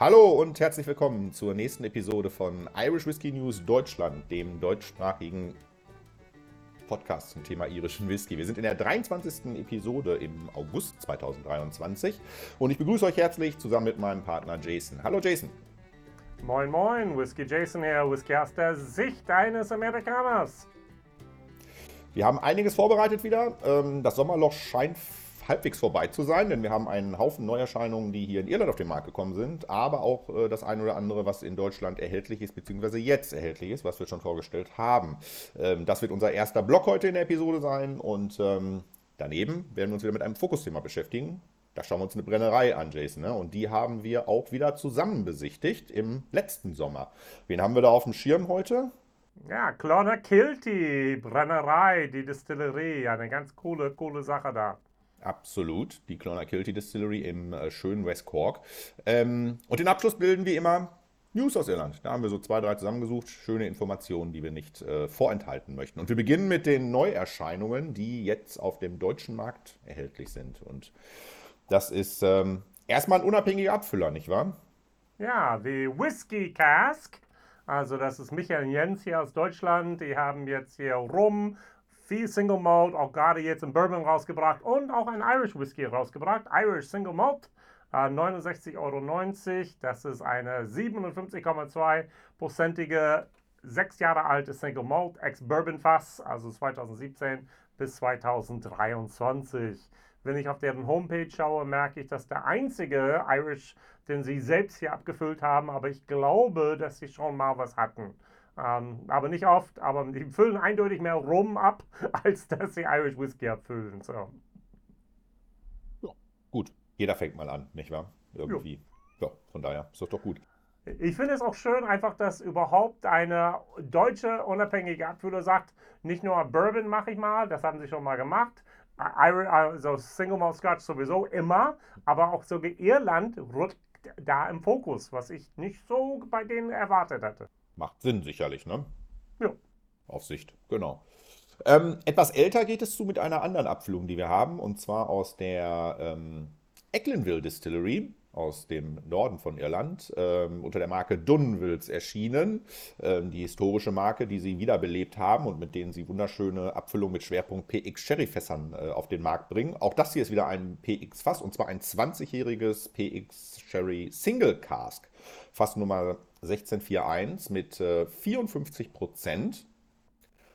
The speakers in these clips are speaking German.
Hallo und herzlich willkommen zur nächsten Episode von Irish Whiskey News Deutschland, dem deutschsprachigen Podcast zum Thema irischen Whisky. Wir sind in der 23. Episode im August 2023 und ich begrüße euch herzlich zusammen mit meinem Partner Jason. Hallo Jason. Moin Moin, Whisky Jason hier, Whisky aus der Sicht eines Amerikaners. Wir haben einiges vorbereitet wieder. Ähm, das Sommerloch scheint halbwegs vorbei zu sein, denn wir haben einen Haufen Neuerscheinungen, die hier in Irland auf den Markt gekommen sind, aber auch äh, das eine oder andere, was in Deutschland erhältlich ist, beziehungsweise jetzt erhältlich ist, was wir schon vorgestellt haben. Ähm, das wird unser erster Block heute in der Episode sein und ähm, daneben werden wir uns wieder mit einem Fokusthema beschäftigen. Da schauen wir uns eine Brennerei an, Jason. Ne? Und die haben wir auch wieder zusammen besichtigt im letzten Sommer. Wen haben wir da auf dem Schirm heute? Ja, Clonakilty, Brennerei, die Distillerie. Eine ganz coole, coole Sache da. Absolut, die Clonakilty Distillery im äh, schönen West Cork. Ähm, und den Abschluss bilden wie immer News aus Irland. Da haben wir so zwei, drei zusammengesucht. Schöne Informationen, die wir nicht äh, vorenthalten möchten. Und wir beginnen mit den Neuerscheinungen, die jetzt auf dem deutschen Markt erhältlich sind. Und das ist ähm, erstmal ein unabhängiger Abfüller, nicht wahr? Ja, die Whiskey Cask. Also das ist Michael Jens hier aus Deutschland. Die haben jetzt hier Rum, viel Single Malt, auch gerade jetzt in Bourbon rausgebracht und auch ein Irish Whisky rausgebracht. Irish Single Malt, äh, 69,90 Euro. Das ist eine 57,2-prozentige, sechs Jahre alte Single Malt ex-Bourbon Fass, also 2017 bis 2023. Wenn ich auf deren Homepage schaue, merke ich, dass der einzige Irish, den sie selbst hier abgefüllt haben, aber ich glaube, dass sie schon mal was hatten. Ähm, aber nicht oft, aber die füllen eindeutig mehr Rum ab, als dass sie Irish Whiskey abfüllen. So. Ja, gut. Jeder fängt mal an, nicht wahr? Irgendwie. Ja, ja von daher ist das doch gut. Ich finde es auch schön, einfach, dass überhaupt eine deutsche unabhängige Abfüller sagt, nicht nur Bourbon mache ich mal, das haben sie schon mal gemacht, also Single Malt Scotch sowieso immer, aber auch sogar Irland rückt da im Fokus, was ich nicht so bei denen erwartet hatte. Macht Sinn sicherlich, ne? Ja. Auf Sicht, genau. Ähm, etwas älter geht es zu mit einer anderen Abfüllung, die wir haben, und zwar aus der ähm, Ecklenville Distillery aus dem Norden von Irland, ähm, unter der Marke Dunwills erschienen. Ähm, die historische Marke, die sie wiederbelebt haben und mit denen sie wunderschöne Abfüllungen mit Schwerpunkt PX Sherry-Fässern äh, auf den Markt bringen. Auch das hier ist wieder ein PX-Fass und zwar ein 20-jähriges PX Sherry Single Cask. Fass Nummer 1641 mit äh, 54 Prozent.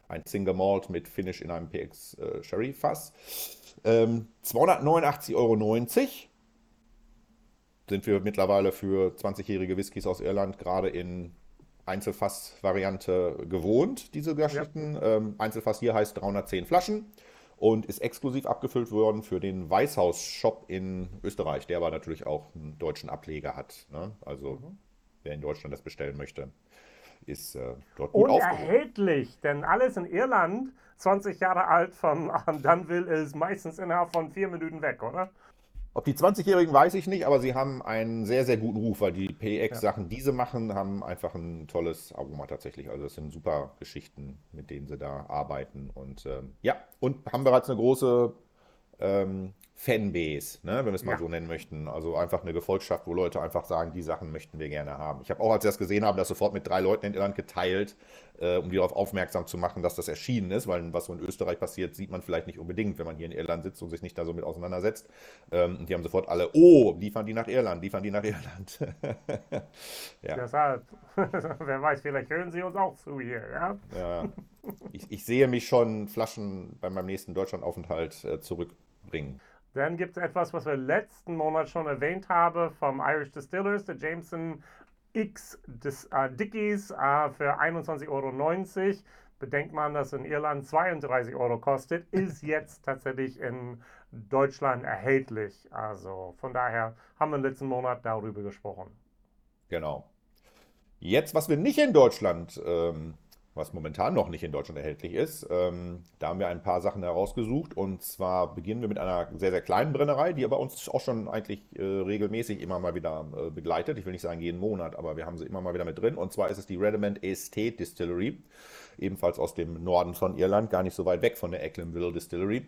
Ein Single Malt mit Finish in einem PX äh, Sherry Fass. Ähm, 289,90 Euro sind wir mittlerweile für 20-jährige Whiskys aus Irland gerade in Einzelfass-Variante gewohnt, diese Geschichten. Ja. Ähm, Einzelfass hier heißt 310 Flaschen und ist exklusiv abgefüllt worden für den Weißhaus-Shop in Österreich, der aber natürlich auch einen deutschen Ableger hat. Ne? Also mhm. Wer in Deutschland das bestellen möchte, ist äh, dort gut Und erhältlich, denn alles in Irland, 20 Jahre alt von Dunville, ist meistens innerhalb von vier Minuten weg, oder? Ob die 20-Jährigen weiß ich nicht, aber sie haben einen sehr, sehr guten Ruf, weil die PX-Sachen, die sie machen, haben einfach ein tolles Aroma tatsächlich. Also das sind super Geschichten, mit denen sie da arbeiten. Und ähm, ja, und haben bereits eine große ähm, Fanbase, ne, wenn wir es mal ja. so nennen möchten. Also einfach eine Gefolgschaft, wo Leute einfach sagen, die Sachen möchten wir gerne haben. Ich habe auch, als ich das gesehen habe, das sofort mit drei Leuten in Irland geteilt, äh, um die darauf aufmerksam zu machen, dass das erschienen ist, weil was so in Österreich passiert, sieht man vielleicht nicht unbedingt, wenn man hier in Irland sitzt und sich nicht da so mit auseinandersetzt. Ähm, und die haben sofort alle, oh, liefern die nach Irland, liefern die nach Irland. ja. Deshalb, wer weiß, vielleicht hören sie uns auch zu hier, ja? ja. Ich, ich sehe mich schon Flaschen bei meinem nächsten Deutschlandaufenthalt äh, zurückbringen. Dann gibt es etwas, was wir letzten Monat schon erwähnt haben vom Irish Distillers, der Jameson X des, äh, Dickies äh, für 21,90 Euro. Bedenkt man, dass in Irland 32 Euro kostet, ist jetzt tatsächlich in Deutschland erhältlich. Also von daher haben wir letzten Monat darüber gesprochen. Genau. Jetzt, was wir nicht in Deutschland ähm, was momentan noch nicht in Deutschland erhältlich ist. Ähm, da haben wir ein paar Sachen herausgesucht und zwar beginnen wir mit einer sehr, sehr kleinen Brennerei, die aber uns auch schon eigentlich äh, regelmäßig immer mal wieder äh, begleitet. Ich will nicht sagen jeden Monat, aber wir haben sie immer mal wieder mit drin und zwar ist es die Redimant Estate Distillery, ebenfalls aus dem Norden von Irland, gar nicht so weit weg von der Ecklenville Distillery.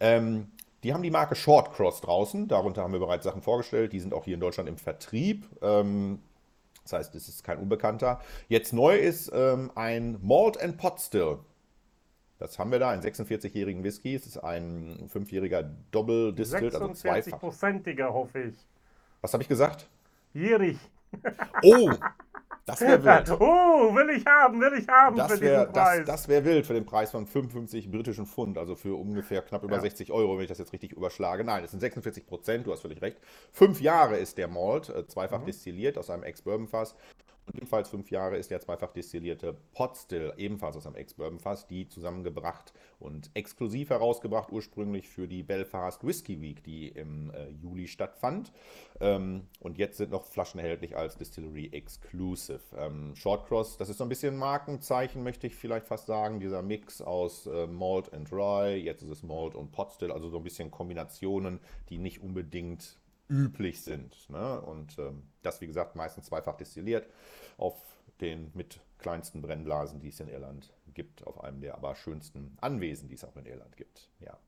Ähm, Die haben die Marke Shortcross draußen. Darunter haben wir bereits Sachen vorgestellt. Die sind auch hier in Deutschland im Vertrieb. Ähm, das heißt, es ist kein Unbekannter. Jetzt neu ist ähm, ein Malt and Pot Still. Das haben wir da, einen 46-jährigen Whisky. Es ist ein fünfjähriger Double Distilled, also zweifach. 46-prozentiger, hoffe ich. Was habe ich gesagt? Jährig. Oh, das wäre wild. Oh, will ich haben, will ich haben das wär, Das, das wäre wild für den Preis von 55 britischen Pfund, also für ungefähr knapp über ja. 60 Euro, wenn ich das jetzt richtig überschlage. Nein, es sind 46 Prozent, du hast völlig recht. Fünf Jahre ist der Malt, äh, zweifach mhm. destilliert aus einem Ex-Bourbon-Fass. Und ebenfalls fünf Jahre ist der zweifach destillierte Potstill, ebenfalls aus einem Ex-Bourbon-Fass, die zusammengebracht und exklusiv herausgebracht, ursprünglich für die Belfast Whisky Week, die im äh, Juli stattfand. Ähm, und jetzt sind noch Flaschen erhältlich als Distillery Exclusive. Ähm, Shortcross, das ist so ein bisschen Markenzeichen, möchte ich vielleicht fast sagen. Dieser Mix aus äh, Malt and Rye, jetzt ist es Malt und Potstill, also so ein bisschen Kombinationen, die nicht unbedingt üblich sind. Ne? Und ähm, das, wie gesagt, meistens zweifach destilliert auf den mit kleinsten Brennblasen, die es in Irland gibt, auf einem der aber schönsten Anwesen, die es auch in Irland gibt. Ja.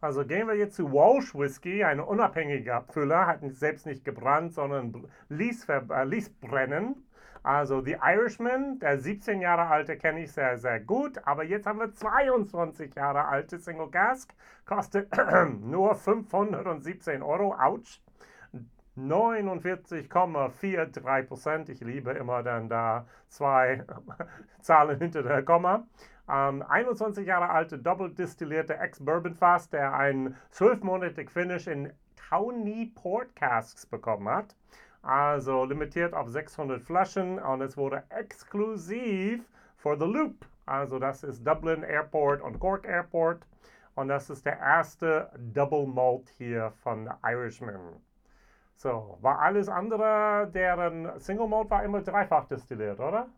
Also gehen wir jetzt zu Walsh Whisky, ein unabhängiger Abfüller, hat selbst nicht gebrannt, sondern ließ, äh, ließ brennen. Also The Irishman, der 17 Jahre alte, kenne ich sehr, sehr gut. Aber jetzt haben wir 22 Jahre alte Single Cask, kostet nur 517 Euro. Ouch. 49,43 Prozent. Ich liebe immer dann da zwei Zahlen hinter der Komma. Ähm, 21 Jahre alte doppeldestillierte Ex-Bourbon Fass, der ein 12-monatig Finish in Tawny Port Casks bekommen hat. Also limitiert auf 600 Flaschen und es wurde exklusiv for the Loop. Also das ist Dublin Airport und Cork Airport. Und das ist der erste Double Malt hier von Irishman. So, war alles andere, deren Single Mode war immer dreifach destilliert, oder?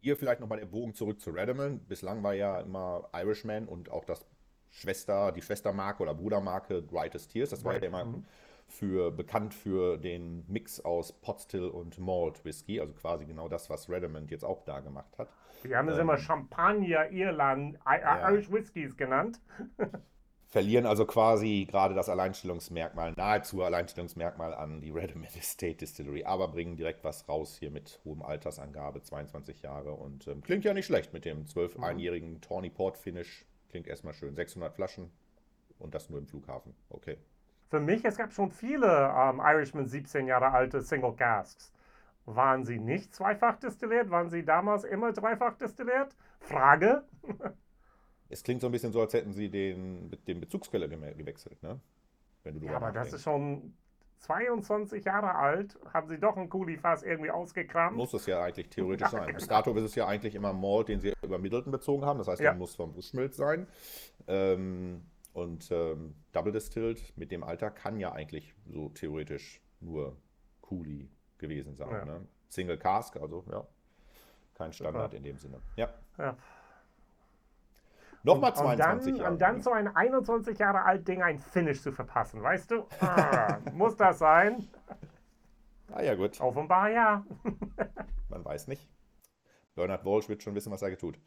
Hier vielleicht nochmal der Bogen zurück zu Redman. Bislang war ja immer Irishman und auch das Schwester, die Schwestermarke oder Brudermarke Brightest Tears. Das war ja immer mhm. für, bekannt für den Mix aus Potstill und Malt Whisky, also quasi genau das, was Redmond jetzt auch da gemacht hat. Wir haben es ähm, immer Champagner, Irland, Irish ja. Whiskys genannt. verlieren also quasi gerade das Alleinstellungsmerkmal, nahezu Alleinstellungsmerkmal an die Redmond Estate Distillery, aber bringen direkt was raus hier mit hohem Altersangabe, 22 Jahre und ähm, klingt ja nicht schlecht mit dem 12-einjährigen mhm. Tawny Port Finish. Klingt erstmal schön. 600 Flaschen und das nur im Flughafen. Okay. Für mich, es gab schon viele ähm, Irishman 17 Jahre alte Single Casks. Waren sie nicht zweifach destilliert? Waren sie damals immer dreifach destilliert? Frage. Es klingt so ein bisschen so, als hätten sie den, den Bezugskeller gewechselt, ne? Wenn du ja, aber das ist schon 22 Jahre alt. Haben sie doch ein Kulifass irgendwie ausgekramt? Muss es ja eigentlich theoretisch ja, sein. Genau. Bis dato ist es ja eigentlich immer Malt, den sie über Middleton bezogen haben. Das heißt, ja. der muss vom Bushmilch sein. Ähm, und ähm, Double Distilled mit dem Alter kann ja eigentlich so theoretisch nur Kuli gewesen sein. Ja. Ne? Single Cask, also ja, kein Standard in dem Sinne. Ja. ja. Nochmal 22 und dann, Jahre. Und dann so ein 21 Jahre alt Ding ein Finish zu verpassen, weißt du? Ah, muss das sein? Ah ja, gut. Offenbar ja. Man weiß nicht. Bernard Walsh wird schon wissen, was er tut.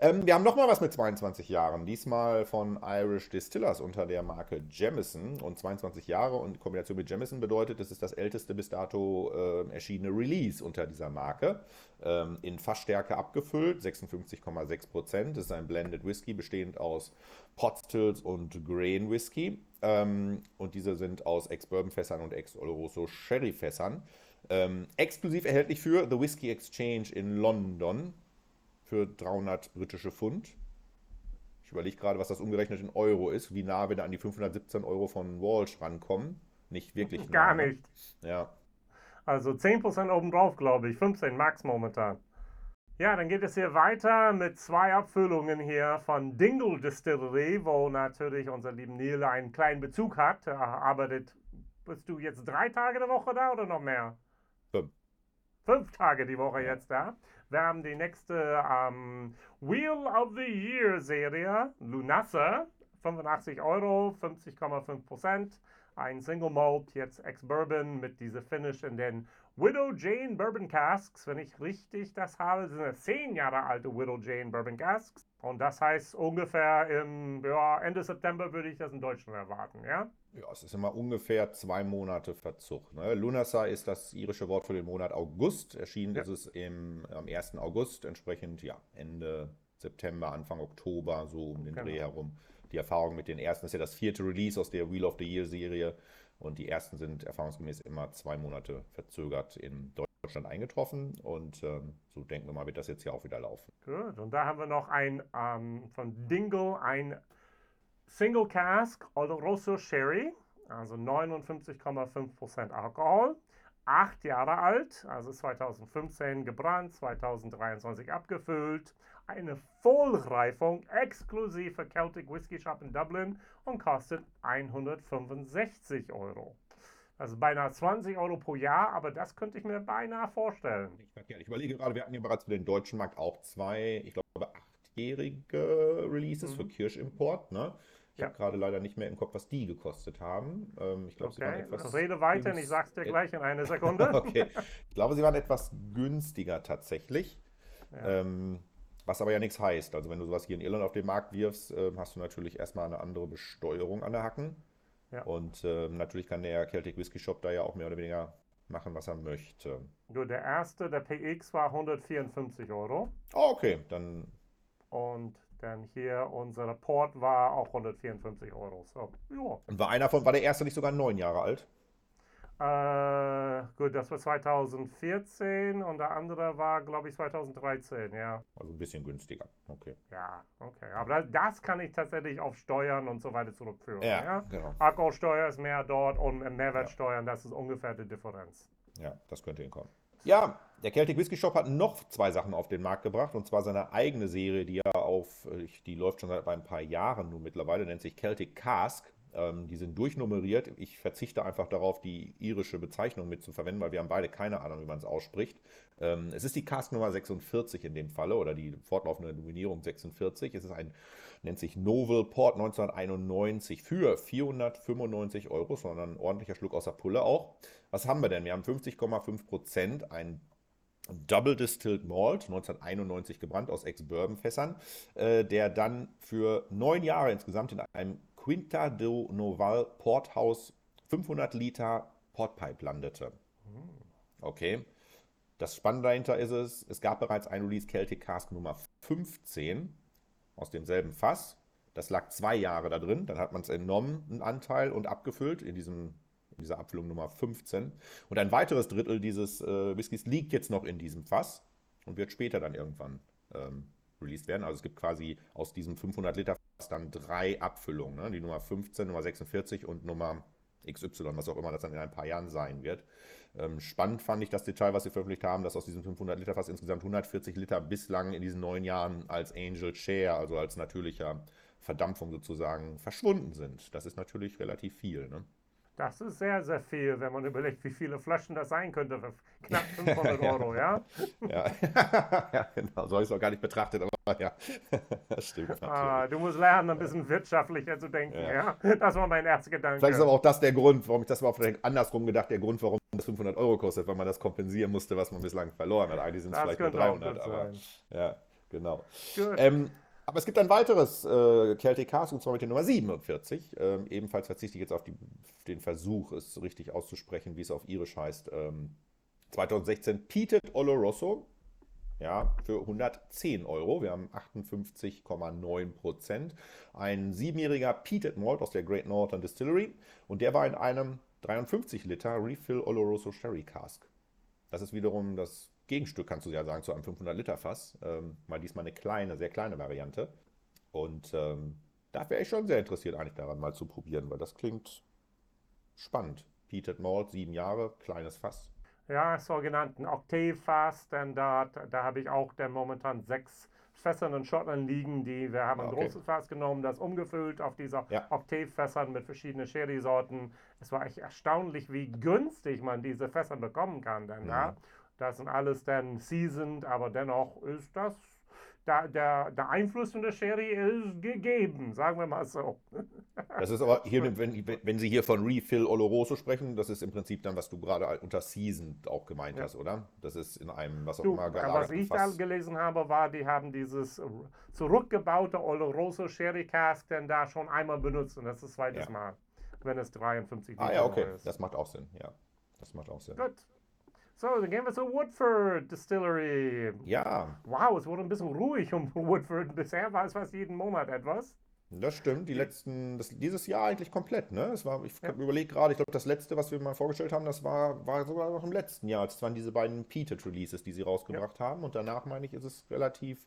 Ähm, wir haben nochmal was mit 22 Jahren. Diesmal von Irish Distillers unter der Marke Jamison. Und 22 Jahre und in Kombination mit Jamison bedeutet, es ist das älteste bis dato äh, erschienene Release unter dieser Marke. Ähm, in Fassstärke abgefüllt, 56,6 Prozent. Das ist ein Blended Whisky, bestehend aus Potstills und Grain Whisky. Ähm, und diese sind aus Ex-Bourbon-Fässern und Ex-Oloroso-Sherry-Fässern. Ähm, exklusiv erhältlich für The Whisky Exchange in London für 300 britische Pfund. Ich überlege gerade, was das umgerechnet in Euro ist, wie nah wir da an die 517 Euro von Walsh rankommen. Nicht wirklich nah. Gar nicht. Ja. Also 10% obendrauf, glaube ich. 15 Max momentan. Ja, dann geht es hier weiter mit zwei Abfüllungen hier von Dingle Distillery, wo natürlich unser lieben Neil einen kleinen Bezug hat. Er arbeitet, bist du jetzt drei Tage der Woche da oder noch mehr? Fünf. Fünf Tage die Woche jetzt da. Wir haben die nächste ähm, Wheel of the Year Serie, Lunasa, 85 Euro, 50,5 Prozent. ein Single Malt, jetzt Ex-Bourbon mit dieser Finish in den Widow Jane Bourbon Casks. Wenn ich richtig das habe, sind es 10 Jahre alte Widow Jane Bourbon Casks. Und das heißt ungefähr im ja, Ende September würde ich das in Deutschland erwarten, ja? Ja, es ist immer ungefähr zwei Monate Verzug. Ne? Lunasa ist das irische Wort für den Monat August. Erschienen ja. ist es im, am 1. August, entsprechend ja, Ende September, Anfang Oktober, so um den genau. Dreh herum. Die Erfahrung mit den ersten ist ja das vierte Release aus der Wheel of the Year Serie. Und die ersten sind erfahrungsgemäß immer zwei Monate verzögert in Deutschland eingetroffen. Und ähm, so denken wir mal, wird das jetzt hier auch wieder laufen. Gut, und da haben wir noch ein ähm, von Dingle, ein Single Cask Oloroso Sherry, also 59,5% Alkohol. Acht Jahre alt, also 2015 gebrannt, 2023 abgefüllt. Eine Vollreifung exklusiv für Celtic Whisky Shop in Dublin und kostet 165 Euro. Also beinahe 20 Euro pro Jahr, aber das könnte ich mir beinahe vorstellen. Ich überlege gerade, wir hatten ja bereits für den deutschen Markt auch zwei, ich glaube, achtjährige Releases mhm. für Kirschimport. Ne? Ich ja. habe gerade leider nicht mehr im Kopf, was die gekostet haben. Ähm, ich glaube, okay. sie waren etwas. Rede weiter, ich sag's dir gleich in einer Sekunde. okay. Ich glaube, sie waren etwas günstiger tatsächlich. Ja. Ähm, was aber ja nichts heißt. Also, wenn du sowas hier in Irland auf den Markt wirfst, äh, hast du natürlich erstmal eine andere Besteuerung an der Hacken. Ja. Und äh, natürlich kann der Celtic Whisky Shop da ja auch mehr oder weniger machen, was er möchte. Gut, der erste, der PX, war 154 Euro. Oh, okay, dann. Und denn hier unser Port war auch 154 Euro. So, ja. Und war einer von, war der erste nicht sogar neun Jahre alt? Äh, gut, das war 2014 und der andere war, glaube ich, 2013, ja. Also ein bisschen günstiger, okay. Ja, okay. Aber das, das kann ich tatsächlich auf Steuern und so weiter zurückführen. Ja, ja? genau. Alkoholsteuer ist mehr dort und Mehrwertsteuern, ja. das ist ungefähr die Differenz. Ja, das könnte hinkommen. Ja, der Celtic Whisky Shop hat noch zwei Sachen auf den Markt gebracht und zwar seine eigene Serie, die ja auf, äh, die läuft schon seit ein paar Jahren nun mittlerweile, nennt sich Celtic Cask. Ähm, die sind durchnummeriert. Ich verzichte einfach darauf, die irische Bezeichnung mitzuverwenden, weil wir haben beide keine Ahnung, wie man es ausspricht. Ähm, es ist die Cask Nummer 46 in dem Falle oder die fortlaufende Nominierung 46. Es ist ein, nennt sich Novel Port 1991 für 495 Euro, sondern ein ordentlicher Schluck aus der Pulle auch. Was haben wir denn? Wir haben 50,5 Prozent, ein Double Distilled Malt, 1991 gebrannt aus Ex-Bourbon-Fässern, äh, der dann für neun Jahre insgesamt in einem Quinta do Noval Porthaus 500 Liter Portpipe landete. Okay. Das Spannende dahinter ist es, es gab bereits ein Release Celtic Cask Nummer 15 aus demselben Fass. Das lag zwei Jahre da drin. Dann hat man es entnommen, einen Anteil, und abgefüllt in, diesem, in dieser Abfüllung Nummer 15. Und ein weiteres Drittel dieses äh, Whiskys liegt jetzt noch in diesem Fass und wird später dann irgendwann ähm, released werden. Also es gibt quasi aus diesem 500 Liter dann drei Abfüllungen, ne? die Nummer 15, Nummer 46 und Nummer XY, was auch immer das dann in ein paar Jahren sein wird. Ähm, spannend fand ich das Detail, was sie veröffentlicht haben, dass aus diesem 500 Liter Fass insgesamt 140 Liter bislang in diesen neun Jahren als Angel Share, also als natürlicher Verdampfung sozusagen, verschwunden sind. Das ist natürlich relativ viel. Ne? Das ist sehr, sehr viel, wenn man überlegt, wie viele Flaschen das sein könnte für knapp 500 Euro, ja? Ja, ja genau. So habe ich es auch gar nicht betrachtet, aber ja, das stimmt. Ah, du musst lernen, ein bisschen wirtschaftlicher zu denken, ja? ja? Das war mein erster Gedanke. Vielleicht ist aber auch das der Grund, warum ich das mal vielleicht andersrum gedacht, der Grund, warum das 500 Euro kostet, weil man das kompensieren musste, was man bislang verloren hat. Eigentlich sind es vielleicht nur 300, aber ja, genau. Ähm, aber es gibt ein weiteres äh, Celtic Cast, und zwar mit der Nummer 47. Ähm, ebenfalls verzichte ich jetzt auf die, den Versuch, es richtig auszusprechen, wie es auf Irisch heißt. Ähm, 2016 Peated Oloroso. Ja, für 110 Euro. Wir haben 58,9 Prozent. Ein siebenjähriger Peated Malt aus der Great Northern Distillery. Und der war in einem 53 Liter Refill Oloroso Sherry Cask. Das ist wiederum das Gegenstück, kannst du ja sagen, zu einem 500-Liter-Fass. Ähm, mal diesmal eine kleine, sehr kleine Variante. Und ähm, da wäre ich schon sehr interessiert, eigentlich daran mal zu probieren, weil das klingt spannend. Peated Malt, sieben Jahre, kleines Fass. Ja, sogenannten Octave-Fass, denn da, da habe ich auch der momentan sechs Fässern in Schottland liegen, die wir haben ein okay. großes Fass genommen, das umgefüllt auf dieser ja. Octave-Fässern mit verschiedenen Sherry-Sorten. Es war echt erstaunlich, wie günstig man diese Fässer bekommen kann, denn ja. da das sind alles dann seasoned, aber dennoch ist das der, der, der Einfluss von der Sherry ist gegeben, sagen wir mal so. Das ist aber hier, wenn, wenn Sie hier von Refill Oloroso sprechen, das ist im Prinzip dann, was du gerade unter Season auch gemeint Ja. hast, oder? Das ist in einem, was auch Du, immer, äh, was gelagerten ich da Fass. gelesen habe, war, die haben dieses zurückgebaute Oloroso Sherry Cask denn da schon einmal benutzt und das ist das zweite Ja. Mal, wenn es 53 Ah Liter ja, okay, ist. das macht auch Sinn, ja. Das macht auch Sinn. Gut. So, dann gehen wir zur Woodford Distillery. Ja, Wow, es wurde ein bisschen ruhig um Woodford. Bisher war es fast jeden Monat etwas. das stimmt. Die letzten, das, dieses Jahr eigentlich komplett, ne? Es war, ich überlege gerade, ich glaube, das letzte, was wir mal vorgestellt haben, das war, war sogar noch im letzten Jahr. Das waren diese beiden Peated Releases, die sie rausgebracht haben. Und danach, meine ich, ist es relativ.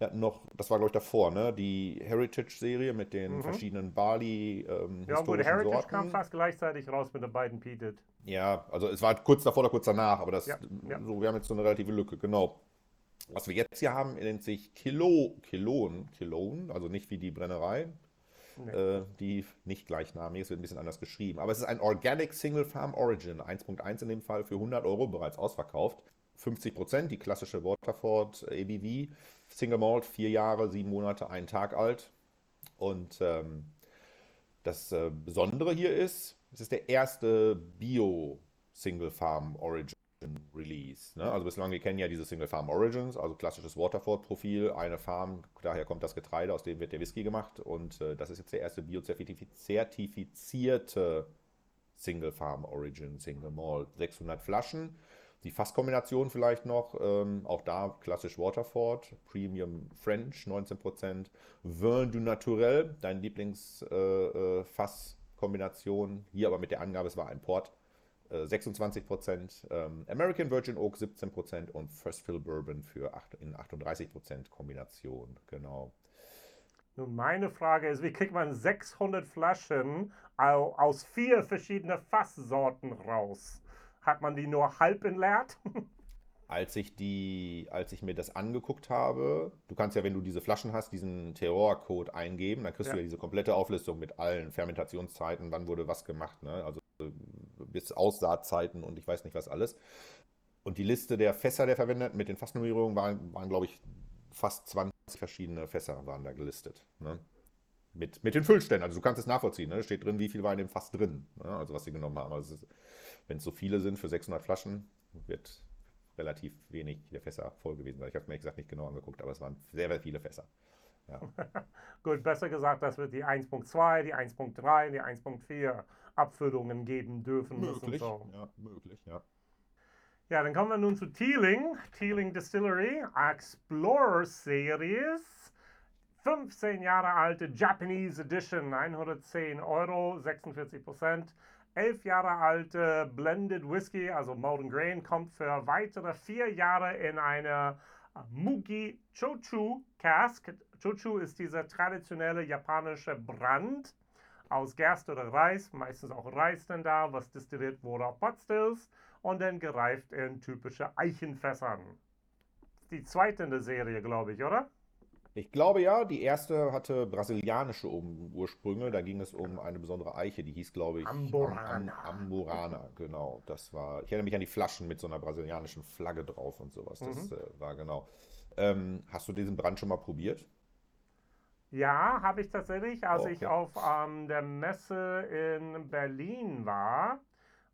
Hatten noch, das war, glaube ich, davor, ne? Die Heritage-Serie mit den verschiedenen Barley, ähm, Mhm. Ja, gut, Heritage kam Sorten. fast gleichzeitig raus mit den beiden Peated. Ja, also es war kurz davor oder kurz danach, aber das, Ja, ja. so, wir haben jetzt so eine relative Lücke, genau. Was wir jetzt hier haben, nennt sich Kilo, Kilon, Kilon, also nicht wie die Brennerei, äh, die nicht gleichnamig ist, wird ein bisschen anders geschrieben. Aber es ist ein Organic Single Farm Origin, 1.1 in dem Fall für 100 Euro bereits ausverkauft. 50 Prozent, die klassische Waterford ABV, Single Malt, vier Jahre, sieben Monate, einen Tag alt. Und ähm, das äh, Besondere hier ist, es ist der erste Bio Single Farm Origin Release. Ne? Also bislang, wir kennen ja diese Single Farm Origins, also klassisches Waterford-Profil, eine Farm, daher kommt das Getreide, aus dem wird der Whisky gemacht. Und äh, das ist jetzt der erste bio-zertifizierte Single Farm Origin Single Malt. 600 Flaschen. Die Fasskombination vielleicht noch, ähm, auch da klassisch Waterford, Premium French 19%, Vin du Naturel, dein Lieblingsfasskombination, hier aber mit der Angabe, es war ein Port, äh, 26%, ähm, American Virgin Oak 17% und First Fill Bourbon für 8, in 38% Kombination, genau. Nun, meine Frage ist, wie kriegt man 600 Flaschen au- aus vier verschiedenen Fasssorten raus? Hat man die nur halb entleert? Als ich die, als ich mir das angeguckt habe, du kannst ja, wenn du diese Flaschen hast, diesen Terrorcode eingeben, dann kriegst du Ja. ja diese komplette Auflistung mit allen Fermentationszeiten, wann wurde was gemacht, ne? Also bis Aussaatzeiten und ich weiß nicht was alles. Und die Liste der Fässer, der verwendet mit den Fassnummerierungen waren, waren glaube ich, fast 20 verschiedene Fässer waren da gelistet. Ne? Mit, mit den Füllständen. Also du kannst es nachvollziehen. Ne? Steht drin, wie viel war in dem Fass drin. Ne? Also was sie genommen haben. Also wenn es so viele sind für 600 Flaschen, wird relativ wenig der Fässer voll gewesen sein. Ich habe mir ehrlich gesagt nicht genau angeguckt, aber es waren sehr, sehr viele Fässer. Ja. Gut, besser gesagt, dass wir die 1.2, die 1.3, die 1.4 Abfüllungen geben dürfen müssen. Möglich. So. Ja, möglich, ja. Ja, dann kommen wir nun zu Teeling. Teeling Distillery, Explorer Series. 15 Jahre alte Japanese Edition, 110 Euro, 46 Prozent. 11 Jahre alte Blended Whisky, also Molten Grain, kommt für weitere vier Jahre in eine Mugi Chochu Cask. Chochu ist dieser traditionelle japanische Brand aus Gerste oder Reis, meistens auch Reis dann da, was destilliert wurde auf Potstills und dann gereift in typische Eichenfässern. Die zweite in der Serie, glaube ich, oder? Ich glaube ja, die erste hatte brasilianische Ursprünge. Da ging es um eine besondere Eiche, die hieß, glaube ich, Amburana. Am, Am, Amburana, genau. Das war, ich erinnere mich an die Flaschen mit so einer brasilianischen Flagge drauf und sowas. Das Mhm. äh, war genau. Ähm, hast du diesen Brand schon mal probiert? Ja, habe ich tatsächlich, als Oh, ich okay. auf ähm, der Messe in Berlin war.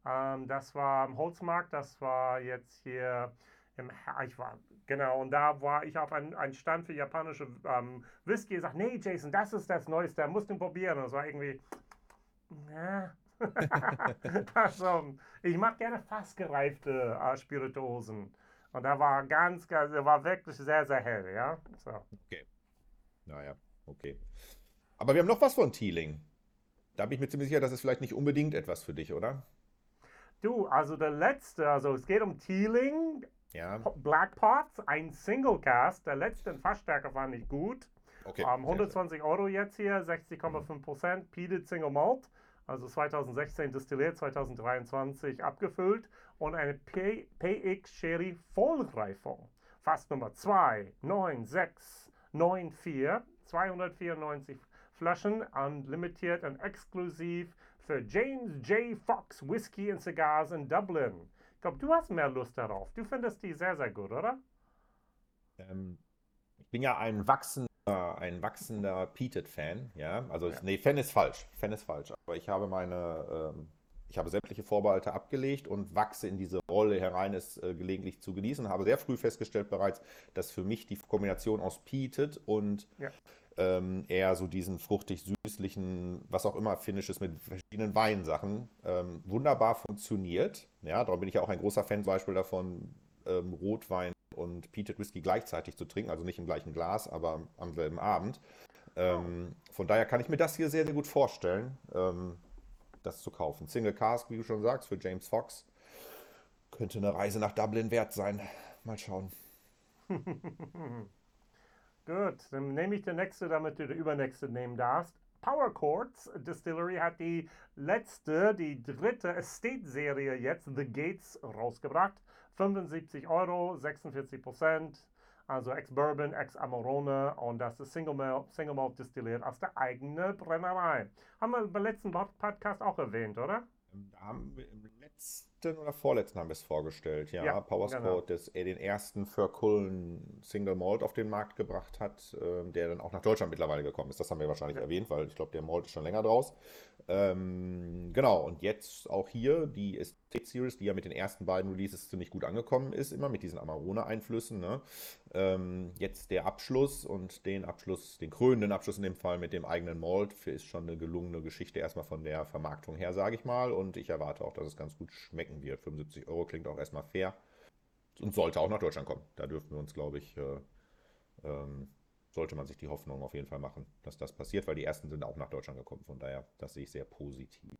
Ähm, das war am Holzmarkt, das war jetzt hier im, Her- ich war, genau, und da war ich auf einen, einen Stand für japanische ähm, Whisky. Ich sagte, nee, Jason, das ist das Neueste, musst du probieren. Und es war irgendwie, ja. also, ich mache gerne fast gereifte äh, Spirituosen. Und da war ganz, ganz, war wirklich sehr, sehr hell, ja. So. Okay. Naja, okay. Aber wir haben noch was von Teeling. Da bin ich mir ziemlich sicher, das ist vielleicht nicht unbedingt etwas für dich, oder? Du, also der letzte, also es geht um Teeling, Ja. Black Pots, ein Single Cast. Der letzte in Fassstärke war nicht gut. Okay. Ähm, sehr 120 Euro jetzt hier, 60,5 Prozent. Peated Single Malt, also 2016 destilliert, 2023 abgefüllt. Und eine PX Sherry Vollreifung. Fass Nummer 2, 9, 6, 9, 4, 294 Flaschen, unlimited und exklusiv für James J. Fox Whiskey and Cigars in Dublin. Ich glaube, du hast mehr Lust darauf. Du findest die sehr, sehr gut, oder? Ähm, ich bin ja ein wachsender, ein wachsender Peated-Fan, ja. Also, ich, nee, Fan ist falsch. Fan ist falsch. Aber ich habe meine, ähm, ich habe sämtliche Vorbehalte abgelegt und wachse in diese Rolle herein, es äh, gelegentlich zu genießen. Habe sehr früh festgestellt bereits, dass für mich die Kombination aus Peated und Ja. ähm, eher so diesen fruchtig-süßlichen, was auch immer Finishes mit verschiedenen Weinsachen ähm, wunderbar funktioniert. Ja, darum bin ich ja auch ein großer Fan zum Beispiel davon, ähm, Rotwein und Peated Whisky gleichzeitig zu trinken, also nicht im gleichen Glas, aber am selben Abend. Ähm, von daher kann ich mir das hier sehr, sehr gut vorstellen, ähm, das zu kaufen. Single Cask, wie du schon sagst, für James Fox. Könnte eine Reise nach Dublin wert sein. Mal schauen. Gut, dann nehme ich den nächste, damit du den übernächste nehmen darfst. Power Chords Distillery hat die letzte, die dritte Estate-Serie jetzt, The Gates, rausgebracht. 75 Euro, 46 Prozent. Also Ex-Bourbon, Ex-Amarone und das ist Single Malt, Single Malt destilliert aus der eigenen Brennerei. Haben wir beim letzten Podcast auch erwähnt, oder? Wir im letzten oder vorletzten haben wir es vorgestellt, ja. Ja, Power genau. Dass er den ersten für Kullen Single Malt auf den Markt gebracht hat, ähm, der dann auch nach Deutschland mittlerweile gekommen ist. Das haben wir wahrscheinlich Ja. erwähnt, weil ich glaube, der Malt ist schon länger draus. Ähm, genau, und jetzt auch hier die Estate Series, die ja mit den ersten beiden Releases ziemlich gut angekommen ist, immer mit diesen Amarone-Einflüssen. Ne? Ähm, jetzt der Abschluss und den Abschluss, den krönenden Abschluss in dem Fall mit dem eigenen Malt, ist schon eine gelungene Geschichte erstmal von der Vermarktung her, sage ich mal. Und ich erwarte auch, dass es ganz gut schmecken wird. 75 Euro klingt auch erstmal fair und sollte auch nach Deutschland kommen. Da dürfen wir uns, glaube ich, äh, ähm, sollte man sich die Hoffnung auf jeden Fall machen, dass das passiert, weil die ersten sind auch nach Deutschland gekommen. Von daher, das sehe ich sehr positiv.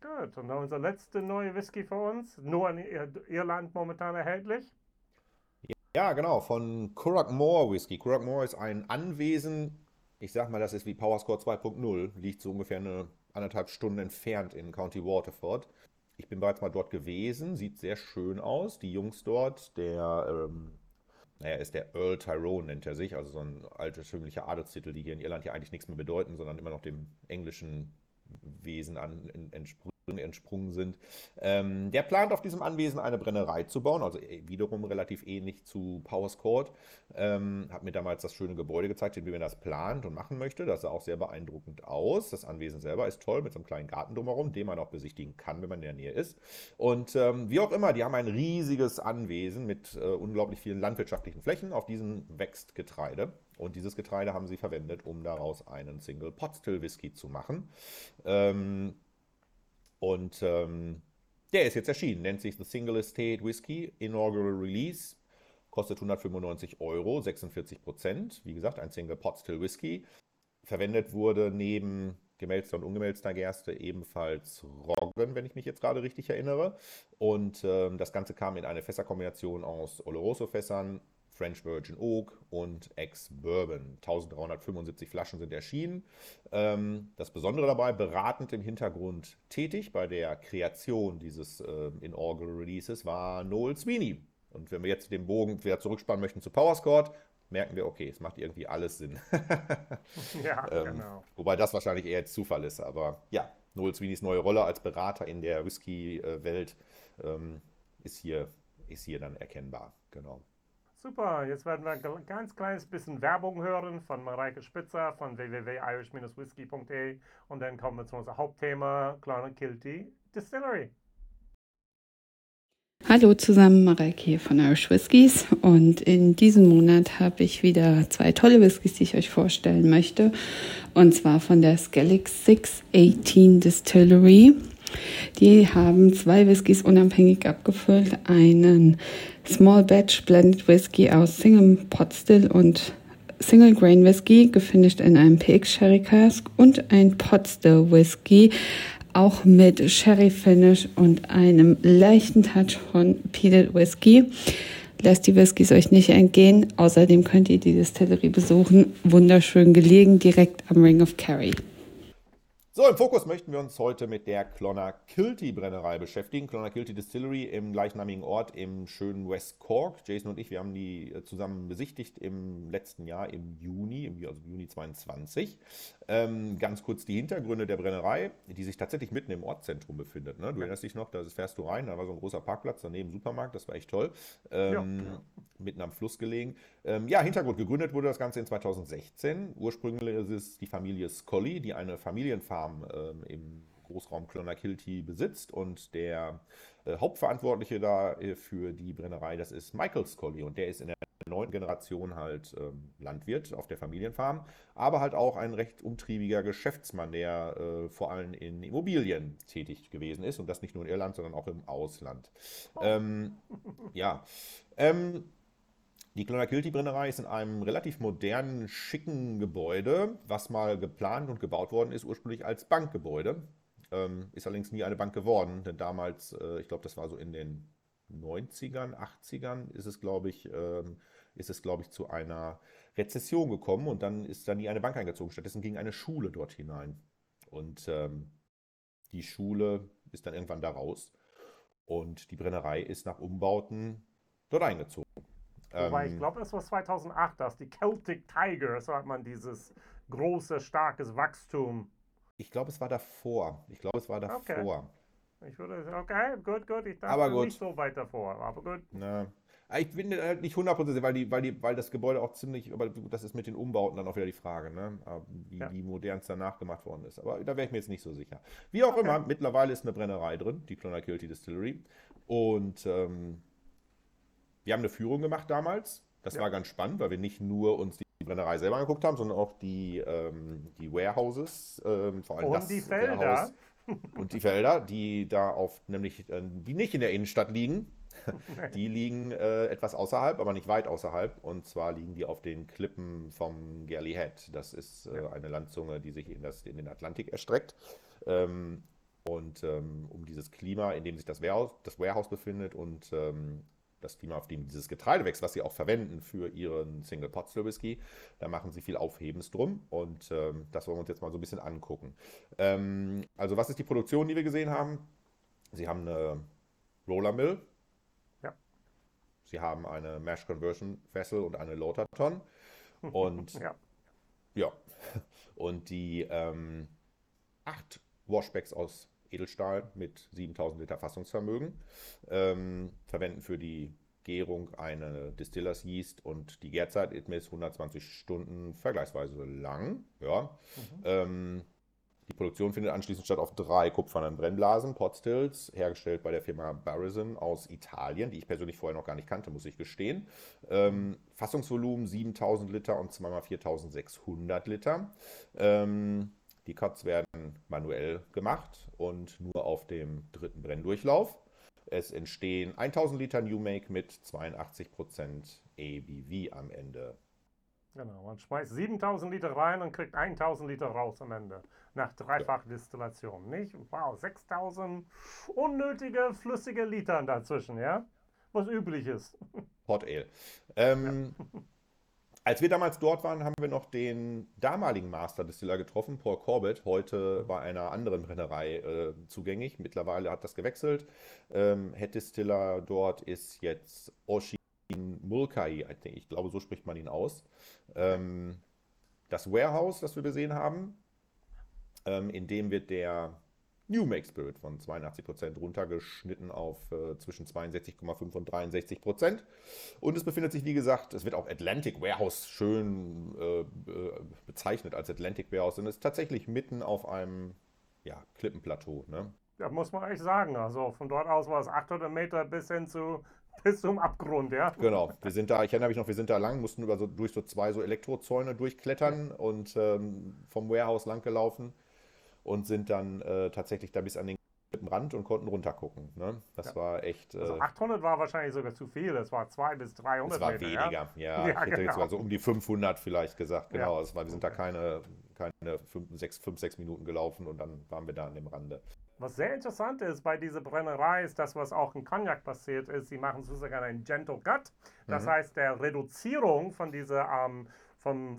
Gut, und dann unser letzter neue Whisky für uns. Nur in Ir Irland momentan erhältlich. Ja, genau, von Curragmore Whisky. Curragmore ist ein Anwesen, ich sag mal, das ist wie Powerscore 2.0, liegt so ungefähr eine anderthalb Stunden entfernt in County Waterford. Ich bin bereits mal dort gewesen, sieht sehr schön aus. Die Jungs dort, der, ähm, naja, ist der Earl Tyrone, nennt er sich, also so ein altertümlicher Adelstitel, die hier in Irland ja eigentlich nichts mehr bedeuten, sondern immer noch dem englischen Wesen an, entsprungen, entsprungen sind. Ähm, der plant auf diesem Anwesen eine Brennerei zu bauen, also eh- wiederum relativ ähnlich zu Powers Court. Ähm, hat mir damals das schöne Gebäude gezeigt, wie man das plant und machen möchte. Das sah auch sehr beeindruckend aus. Das Anwesen selber ist toll mit so einem kleinen Garten drumherum, den man auch besichtigen kann, wenn man in der Nähe ist. Und ähm, wie auch immer, die haben ein riesiges Anwesen mit äh, unglaublich vielen landwirtschaftlichen Flächen. Auf diesen wächst Getreide. Und dieses Getreide haben sie verwendet, um daraus einen Single Pot Still Whisky zu machen. Ähm, und ähm, der ist jetzt erschienen, nennt sich The Single Estate Whisky Inaugural Release. Kostet 195 Euro, 46 Prozent. Wie gesagt, ein Single Pot Still Whisky. Verwendet wurde neben gemälzter und ungemälzter Gerste ebenfalls Roggen, wenn ich mich jetzt gerade richtig erinnere. Und ähm, das Ganze kam in eine Fässerkombination aus Oloroso-Fässern, French Virgin Oak und Ex-Bourbon. 1375 Flaschen sind erschienen. Ähm, das Besondere dabei, beratend im Hintergrund tätig bei der Kreation dieses ähm, Inaugural Releases war Noel Sweeney. Und wenn wir jetzt den Bogen wieder zurückspannen möchten zu Powerscourt, merken wir, okay, es macht irgendwie alles Sinn. Ja, Ähm, genau. wobei das wahrscheinlich eher jetzt Zufall ist. Aber ja, Noel Sweeneys neue Rolle als Berater in der Whisky-Welt ähm, ist hier, ist hier dann erkennbar. Genau. Super, jetzt werden wir ein ganz kleines bisschen Werbung hören von Mareike Spitzer von www.irish-whisky.de und dann kommen wir zu unserem Hauptthema, Clonakilty Distillery. Hallo zusammen, Mareike hier von Irish Whiskies und in diesem Monat habe ich wieder zwei tolle Whiskys, die ich euch vorstellen möchte und zwar von der Skellig 618 Distillery. Die haben zwei Whiskys unabhängig abgefüllt, einen Small Batch Blended Whisky aus Single Pot Still und Single Grain Whisky, gefinisht in einem PX Sherry Cask und ein Pot Still Whisky, auch mit Sherry Finish und einem leichten Touch von Peated Whisky. Lasst die Whiskys euch nicht entgehen. Außerdem könnt ihr die Distillerie besuchen. Wunderschön gelegen, direkt am Ring of Kerry. So, im Fokus möchten wir uns heute mit der Clonakilty Brennerei beschäftigen. Clonakilty Distillery im gleichnamigen Ort im schönen West Cork. Jason und ich, wir haben die äh, zusammen besichtigt im letzten Jahr, im Juni, also Juni 22. Ähm, ganz kurz die Hintergründe der Brennerei, die sich tatsächlich mitten im Ortszentrum befindet. Ne? Du erinnerst dich noch, da fährst du rein, da war so ein großer Parkplatz, daneben Supermarkt, das war echt toll. Ähm, mitten am Fluss gelegen. Ähm, ja, Hintergrund, gegründet wurde das Ganze in 2016. Ursprünglich ist es die Familie Scully, die eine Familienfarm ähm, im Großraum Clonakilty besitzt und der äh, Hauptverantwortliche da äh, für die Brennerei, das ist Michael Scully und der ist in der neunten Generation halt ähm, Landwirt auf der Familienfarm, aber halt auch ein recht umtriebiger Geschäftsmann, der äh, vor allem in Immobilien tätig gewesen ist und das nicht nur in Irland, sondern auch im Ausland. Oh. Ähm, ja, ähm, die Clonakilty-Brennerei ist in einem relativ modernen, schicken Gebäude, was mal geplant und gebaut worden ist, ursprünglich als Bankgebäude. Ähm, ist allerdings nie eine Bank geworden, denn damals, äh, ich glaube, das war so in den 90ern, 80ern, ist es, glaube ich, ähm, ist ich, zu einer Rezession gekommen und dann ist da nie eine Bank eingezogen. Stattdessen ging eine Schule dort hinein. Und ähm, die Schule ist dann irgendwann da raus. Und die Brennerei ist nach Umbauten dort eingezogen. Wobei, ähm, ich glaube, es war 2008, dass die Celtic Tiger, so hat man dieses große, starkes Wachstum ich glaube, es war davor. Ich glaube, es war davor. Okay. Ich würde sagen, okay, gut, gut. Ich dachte aber gut. nicht so weit davor, aber gut. Na. Ich bin halt nicht 100%, weil, die, weil, die, weil das Gebäude auch ziemlich, aber das ist mit den Umbauten dann auch wieder die Frage, ne? wie, ja. wie modern es danach gemacht worden ist. Aber da wäre ich mir jetzt nicht so sicher. Wie auch okay. immer, mittlerweile ist eine Brennerei drin, die Clonakilty Distillery. Und ähm, wir haben eine Führung gemacht damals. Das ja. war ganz spannend, weil wir nicht nur uns die Brennerei selber angeguckt haben, sondern auch die, ähm, die Warehouses, ähm, vor allem und das die Felder. Warehouse und die Felder, die da auf, nämlich, äh, die nicht in der Innenstadt liegen. Die liegen äh, etwas außerhalb, aber nicht weit außerhalb. Und zwar liegen die auf den Klippen vom Gerly Head. Das ist äh, eine Landzunge, die sich in, das, in den Atlantik erstreckt. Ähm, und ähm, um dieses Klima, in dem sich das Warehouse, das Warehouse befindet und ähm, das Klima, auf dem dieses Getreide wächst, was sie auch verwenden für ihren Single Pot Still Whisky. Da machen sie viel Aufhebens drum und ähm, das wollen wir uns jetzt mal so ein bisschen angucken. Ähm, also, was ist die Produktion, die wir gesehen haben? Sie haben eine Roller Mill. Ja. Sie haben eine Mash Conversion Vessel und eine Lotaton. Und ja. ja. Und die ähm, acht Washbacks aus Edelstahl mit 7000 Liter Fassungsvermögen, ähm, verwenden für die Gärung eine Distillers Yeast und die Gärzeit ist 120 Stunden vergleichsweise lang. Ja. Mhm. Ähm, die Produktion findet anschließend statt auf drei kupfernen Brennblasen, Potstills, hergestellt bei der Firma Barrison aus Italien, die ich persönlich vorher noch gar nicht kannte, muss ich gestehen. Ähm, Fassungsvolumen 7000 Liter und zweimal 4600 Liter. Ähm, die Cuts werden manuell gemacht und nur auf dem dritten Brenndurchlauf. Es entstehen 1000 Liter New Make mit 82% ABV am Ende. Genau, man schmeißt 7000 Liter rein und kriegt 1000 Liter raus am Ende. Nach Dreifachdistillation, nicht? Wow, 6000 unnötige flüssige Litern dazwischen, ja? Was üblich ist. Hot Ale. Ähm, ja. Als wir damals dort waren, haben wir noch den damaligen Master Distiller getroffen, Paul Corbett, heute bei einer anderen Brennerei äh, zugänglich. Mittlerweile hat das gewechselt. Ähm, Head Distiller dort ist jetzt Oshin Mulkai, ich glaube, so spricht man ihn aus. Ähm, das Warehouse, das wir gesehen haben, ähm, in dem wird der New Make Spirit von 82% runtergeschnitten auf äh, zwischen 62,5 und 63%. Und es befindet sich, wie gesagt, es wird auch Atlantic Warehouse schön äh, bezeichnet als Atlantic Warehouse und ist tatsächlich mitten auf einem ja, Klippenplateau. Ne? Ja, muss man echt sagen. Also von dort aus war es 800 Meter bis hin zu bis zum Abgrund, ja. Genau, wir sind da, ich erinnere mich noch, wir sind da lang, mussten über so, durch so zwei so Elektrozäune durchklettern und ähm, vom Warehouse lang gelaufen und sind dann äh, tatsächlich da bis an den Rand und konnten runtergucken. Ne? Das ja. war echt. Äh, also 800 war wahrscheinlich sogar zu viel. Es war 200 bis 300 Es war Meter, weniger, ja. ja, ja ich hätte genau. jetzt sogar so um die 500 vielleicht gesagt. Genau, es war, wir sind da keine, keine 5, 6, 5, 6 Minuten gelaufen und dann waren wir da an dem Rande. Was sehr interessant ist bei dieser Brennerei, ist das, was auch in Cognac passiert ist. Sie machen sozusagen einen Gentle Gut. Das mhm. heißt, der Reduzierung von dieser, ähm, von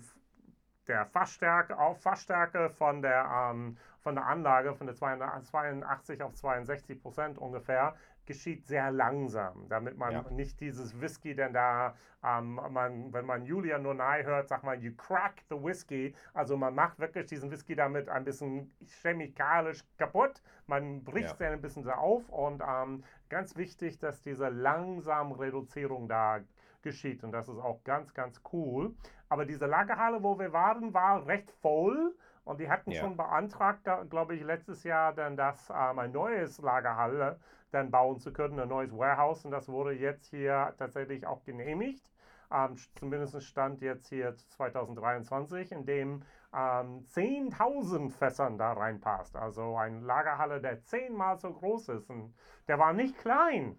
der Fassstärke auf Fassstärke von der, ähm, von der Anlage, von der 82 auf 62 Prozent ungefähr, geschieht sehr langsam, damit man ja. nicht dieses Whisky, denn da, ähm, man, wenn man Julia Nonai hört, sagt man, you crack the whisky. Also man macht wirklich diesen Whisky damit ein bisschen chemikalisch kaputt. Man bricht ja. ein bisschen auf und ähm, ganz wichtig, dass diese langsame Reduzierung da geschieht und das ist auch ganz, ganz cool. Aber diese Lagerhalle, wo wir waren, war recht voll. Und die hatten ja. schon beantragt, glaube ich, letztes Jahr dann das ähm, ein neues Lagerhalle dann bauen zu können, ein neues Warehouse. Und das wurde jetzt hier tatsächlich auch genehmigt. Ähm, zumindest stand jetzt hier 2023, in dem ähm, 10.000 Fässern da reinpasst. Also ein Lagerhalle, der zehnmal so groß ist. Und der war nicht klein,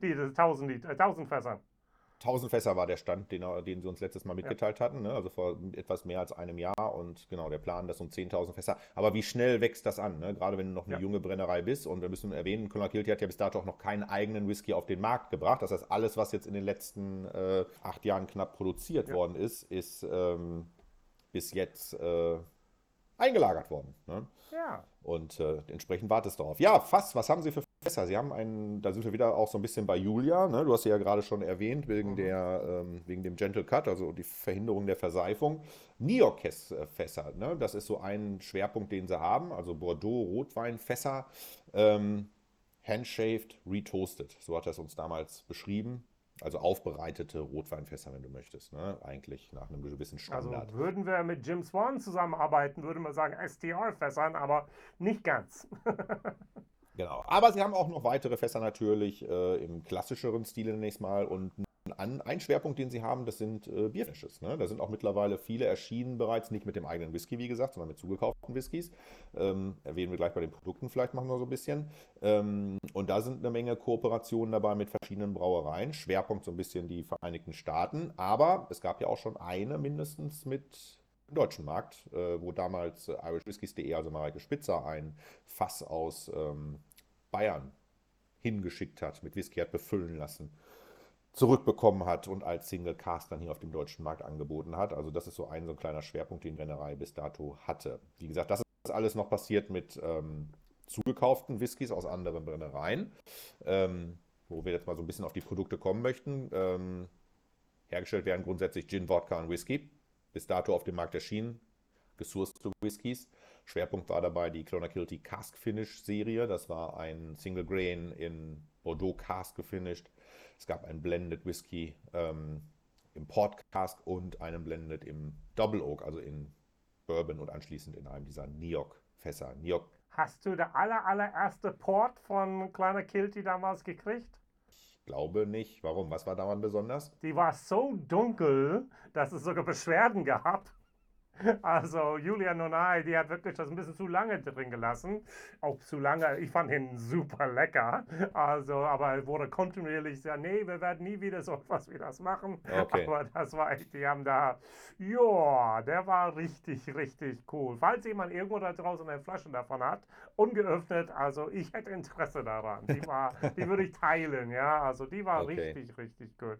diese 1000, die, 1000 Fässern. 1000 Fässer war der Stand, den, den sie uns letztes Mal mitgeteilt ja. hatten, ne? also vor etwas mehr als einem Jahr. Und genau, der Plan, das um 10.000 Fässer. Aber wie schnell wächst das an? Ne? Gerade wenn du noch eine ja. junge Brennerei bist. Und wir müssen erwähnen, Clonakilty hat ja bis dato auch noch keinen eigenen Whisky auf den Markt gebracht. Das heißt, alles, was jetzt in den letzten äh, acht Jahren knapp produziert ja. worden ist, ist ähm, bis jetzt äh, eingelagert worden. Ne? Ja. Und äh, entsprechend wartest du darauf. Ja, fast. Was haben Sie für Fässer? Sie haben einen, da sind wir wieder auch so ein bisschen bei Julia. Ne? Du hast sie ja gerade schon erwähnt, wegen, mhm. der, ähm, wegen dem Gentle Cut, also die Verhinderung der Verseifung. Niokes-Fässer, ne? das ist so ein Schwerpunkt, den sie haben. Also Bordeaux-Rotweinfässer. Ähm, Handshaved, retoasted. So hat er es uns damals beschrieben. Also aufbereitete Rotweinfässer, wenn du möchtest, ne? eigentlich nach einem gewissen Standard. Also würden wir mit Jim Swan zusammenarbeiten, würden wir sagen STR-Fässern, aber nicht ganz. genau. Aber sie haben auch noch weitere Fässer natürlich äh, im klassischeren Stil zunächst mal und an. Ein Schwerpunkt, den sie haben, das sind äh, Bierfisches. Ne? Da sind auch mittlerweile viele erschienen bereits, nicht mit dem eigenen Whisky, wie gesagt, sondern mit zugekauften Whiskys. Ähm, erwähnen wir gleich bei den Produkten vielleicht noch so ein bisschen. Ähm, und da sind eine Menge Kooperationen dabei mit verschiedenen Brauereien. Schwerpunkt so ein bisschen die Vereinigten Staaten. Aber es gab ja auch schon eine mindestens mit deutschen Markt, äh, wo damals äh, irishwhiskys.de, also Mareike Spitzer, ein Fass aus ähm, Bayern hingeschickt hat, mit Whisky hat befüllen lassen zurückbekommen hat und als Single Cast dann hier auf dem deutschen Markt angeboten hat. Also das ist so ein so ein kleiner Schwerpunkt, den Brennerei bis dato hatte. Wie gesagt, das ist alles noch passiert mit ähm, zugekauften Whiskys aus anderen Brennereien, ähm, wo wir jetzt mal so ein bisschen auf die Produkte kommen möchten. Ähm, hergestellt werden grundsätzlich Gin, Wodka und Whisky. Bis dato auf dem Markt erschienen, gesourcete Whiskys. Schwerpunkt war dabei die Clonakilty Cask Finish Serie. Das war ein Single Grain in Bordeaux Cask gefinished es gab einen Blended Whisky ähm, im Port Cask und einen Blended im Double Oak, also in Bourbon und anschließend in einem dieser Neok-Fässer. Neok. Hast du der aller, allererste Port von Kleiner Kilty damals gekriegt? Glaube nicht. Warum? Was war daran besonders? Die war so dunkel, dass es sogar Beschwerden gab. Also Julia Nonai, die hat wirklich das ein bisschen zu lange drin gelassen. Auch zu lange, ich fand ihn super lecker. Also, aber er wurde kontinuierlich gesagt, nee, wir werden nie wieder so etwas wie das machen. Okay. Aber das war echt, die haben da, ja, der war richtig, richtig cool. Falls jemand irgendwo da draußen eine Flasche davon hat, ungeöffnet, also ich hätte Interesse daran. Die war, die würde ich teilen, ja. Also die war okay. richtig, richtig gut.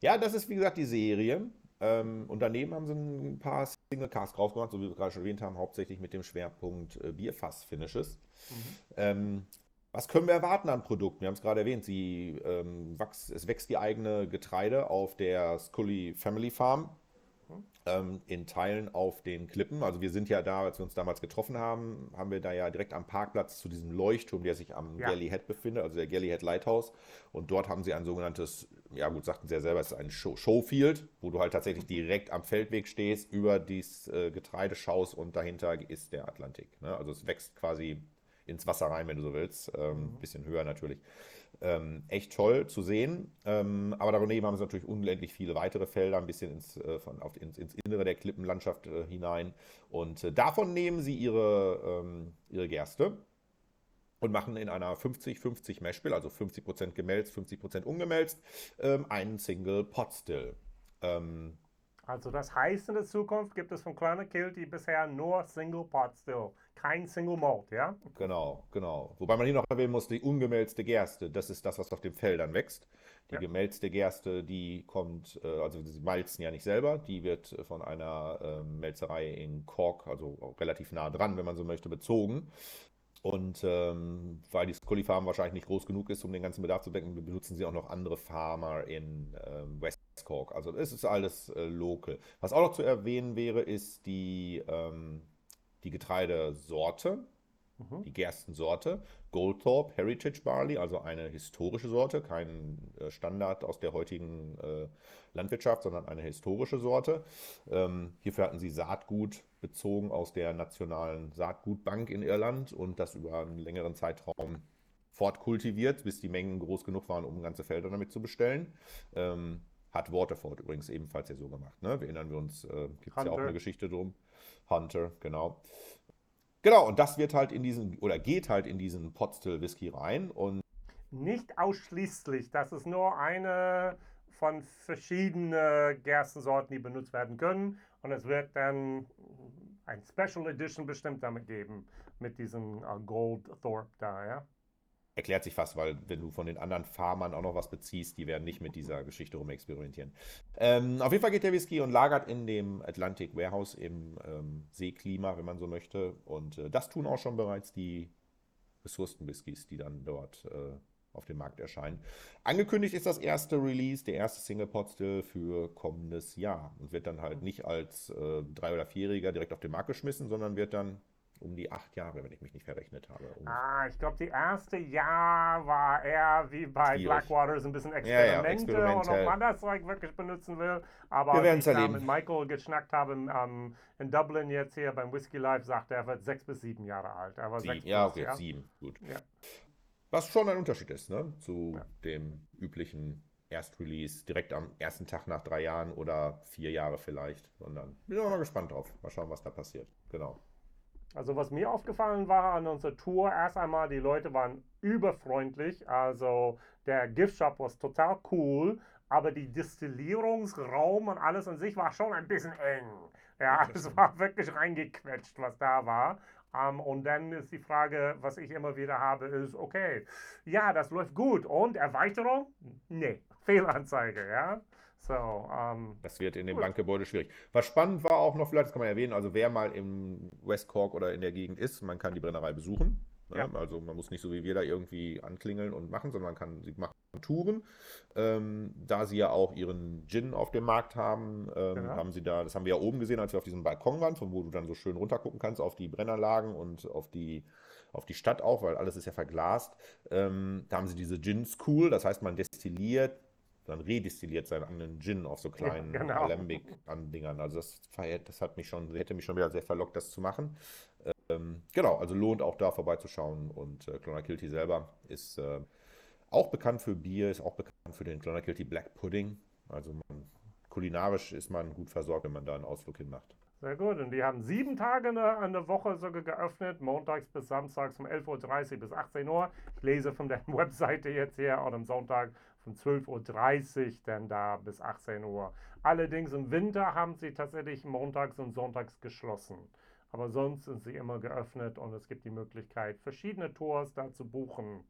Ja, das ist wie gesagt die Serie. Ähm, und daneben haben sie ein paar Single Cars drauf gemacht, so wie wir gerade schon erwähnt haben, hauptsächlich mit dem Schwerpunkt äh, Bierfass-Finishes. Mhm. Ähm, was können wir erwarten an Produkten? Wir haben es gerade erwähnt, sie, ähm, wachs, es wächst die eigene Getreide auf der Scully Family Farm ähm, in Teilen auf den Klippen. Also wir sind ja da, als wir uns damals getroffen haben, haben wir da ja direkt am Parkplatz zu diesem Leuchtturm, der sich am ja. Galley Head befindet, also der Galley Head Lighthouse. Und dort haben sie ein sogenanntes, ja gut, sagten sie ja selber, es ist ein Show Showfield, wo du halt tatsächlich direkt am Feldweg stehst, über dieses äh, Getreide schaust und dahinter ist der Atlantik. Ne? Also es wächst quasi ins Wasser rein, wenn du so willst. Ähm, mhm. Bisschen höher natürlich. Ähm, echt toll zu sehen. Ähm, aber daneben haben sie natürlich unendlich viele weitere Felder, ein bisschen ins, äh, von, auf, ins, ins, Innere der Klippenlandschaft äh, hinein. Und äh, davon nehmen sie ihre, ähm, ihre Gerste und machen in einer 50-50 Meshbill, also 50% gemälzt, 50% ungemälzt, ähm, einen Single Pot Still. Ähm, also das heißt in der Zukunft gibt es von Kleiner Kilty bisher nur Single Pot Still, kein Single Malt, ja? Genau, genau. Wobei man hier noch erwähnen muss, die ungemälzte Gerste, das ist das, was auf den Feldern wächst. Die ja. gemälzte Gerste, die kommt, äh, also sie malzen ja nicht selber, die wird von einer äh, Melzerei in Cork, also relativ nah dran, wenn man so möchte, bezogen. Und ähm, weil die Scully Farm wahrscheinlich nicht groß genug ist, um den ganzen Bedarf zu decken, benutzen sie auch noch andere Farmer in ähm, West Cork. Also es ist alles äh, local. Was auch noch zu erwähnen wäre, ist die, ähm, die Getreidesorte. Mhm. Die Gerstensorte. Goldthorpe Heritage Barley, also eine historische Sorte, kein äh, Standard aus der heutigen äh, Landwirtschaft, sondern eine historische Sorte. Ähm, hierfür hatten sie Saatgut bezogen aus der Nationalen Saatgutbank in Irland und das über einen längeren Zeitraum fortkultiviert, bis die Mengen groß genug waren, um ganze Felder damit zu bestellen. Ähm, hat Waterford übrigens ebenfalls ja so gemacht. Ne? Wir erinnern wir uns, äh, gibt es ja auch eine Geschichte drum. Hunter, genau. Genau, und das wird halt in diesen, oder geht halt in diesen Potstill Whisky rein und nicht ausschließlich, das ist nur eine von verschiedenen Gerstensorten, die benutzt werden können. Und es wird dann ein Special Edition bestimmt damit geben, mit diesem uh, Gold Thorpe da, ja erklärt sich fast, weil wenn du von den anderen Farmern auch noch was beziehst, die werden nicht mit dieser Geschichte rumexperimentieren. Ähm, auf jeden Fall geht der Whisky und lagert in dem Atlantic Warehouse im ähm, Seeklima, wenn man so möchte. Und äh, das tun auch schon bereits die Ressourcen-Whiskys, die dann dort äh, auf dem Markt erscheinen. Angekündigt ist das erste Release, der erste Single Pot Still für kommendes Jahr und wird dann halt nicht als äh, drei- oder vierjähriger direkt auf den Markt geschmissen, sondern wird dann um die acht Jahre, wenn ich mich nicht verrechnet habe. Ah, ich glaube, die erste Jahr war eher wie bei. Blackwater so ein bisschen Experimente ja, ja, und ob man das Zeug wirklich benutzen will. Aber Wir als ich da mit Michael geschnackt habe ähm, in Dublin jetzt hier beim Whisky Live, sagt er, er wird sechs bis sieben Jahre alt. Er war sieben. Sechs ja, okay, ja? sieben, gut. Ja. Was schon ein Unterschied ist, ne? Zu dem üblichen Erstrelease direkt am ersten Tag nach drei Jahren oder vier Jahre vielleicht. Sondern bin auch mal gespannt drauf. Mal schauen, was da passiert. Genau. Also was mir aufgefallen war an unserer Tour, erst einmal, die Leute waren überfreundlich. Also der Gift Shop war total cool, aber die Distillierungsraum und alles an sich war schon ein bisschen eng. Ja, es war wirklich reingequetscht, was da war. Um, ähm, und dann ist die Frage, was ich immer wieder habe, ist, okay, ja, das läuft gut. Und Erweiterung? Nee, Fehlanzeige, ja. So, ähm, das wird in dem Bankgebäude schwierig. Was spannend war auch noch, vielleicht das kann man erwähnen, also wer mal im West Cork oder in der Gegend ist, man kann die Brennerei besuchen. Ne? Ja. Also man muss nicht so wie wir da irgendwie anklingeln und machen, sondern man kann sie machen Touren. Ähm, da sie ja auch ihren Gin auf dem Markt haben, ähm, genau. haben sie da, das haben wir ja oben gesehen, als wir auf diesem Balkon waren, von wo du dann so schön runtergucken kannst auf die Brennerlagen und auf die auf die Stadt auch, weil alles ist ja verglast. Ähm, da haben sie diese Gin School, das heißt, man destilliert dann redistilliert seinen eigenen Gin auf so kleinen ja, genau. Alembic-Andingern. Also das, das hat mich schon, hätte mich schon wieder sehr verlockt, das zu machen. Ähm, genau, also lohnt auch da vorbeizuschauen. Und äh, Clonakilty selber ist äh, auch bekannt für Bier, ist auch bekannt für den Clonakilty Black Pudding. Also man, kulinarisch ist man gut versorgt, wenn man da einen Ausflug hinmacht. Sehr gut. Und die haben sieben Tage in der, Woche sogar geöffnet, montags bis samstags um 11.30 Uhr bis 18 Uhr. Ich lese von der Webseite jetzt hier und am Sonntag von 12.30 Uhr dann da bis 18 Uhr. Allerdings im Winter haben sie tatsächlich montags und sonntags geschlossen. Aber sonst sind sie immer geöffnet und es gibt die Möglichkeit, verschiedene Tours da zu buchen.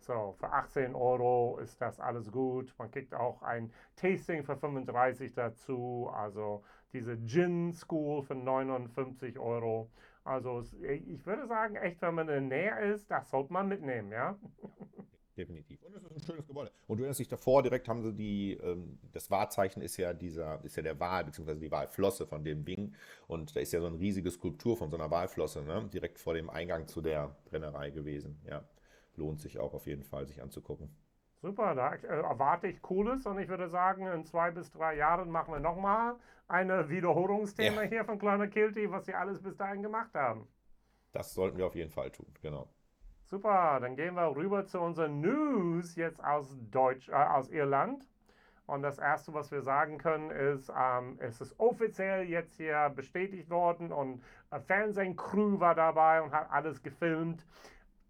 So, für 18 Euro ist das alles gut. Man kriegt auch ein Tasting für 35 dazu. Also diese Gin School für 59 Euro. Also ich würde sagen, echt, wenn man in der Nähe ist, das sollte man mitnehmen, ja. definitiv. Und es ist ein schönes Gebäude. Und du erinnerst dich davor, direkt haben sie die, ähm, das Wahrzeichen ist ja dieser, ist ja der Wal, beziehungsweise die Walflosse von dem Ding. Und da ist ja so eine riesige Skulptur von so einer Walflosse, ne? direkt vor dem Eingang zu der Brennerei gewesen. Ja, lohnt sich auch auf jeden Fall, sich anzugucken. Super, da äh, erwarte ich Cooles und ich würde sagen, in zwei bis drei Jahren machen wir nochmal eine Wiederholungsthema ja. hier von Kleiner Kilty, was sie alles bis dahin gemacht haben. Das sollten wir auf jeden Fall tun, genau. Super, dann gehen wir rüber zu unseren News jetzt aus Deutsch, äh, aus Irland. Und das erste, was wir sagen können, ist, ähm, es ist offiziell jetzt hier bestätigt worden und eine Fernsehcrew war dabei und hat alles gefilmt.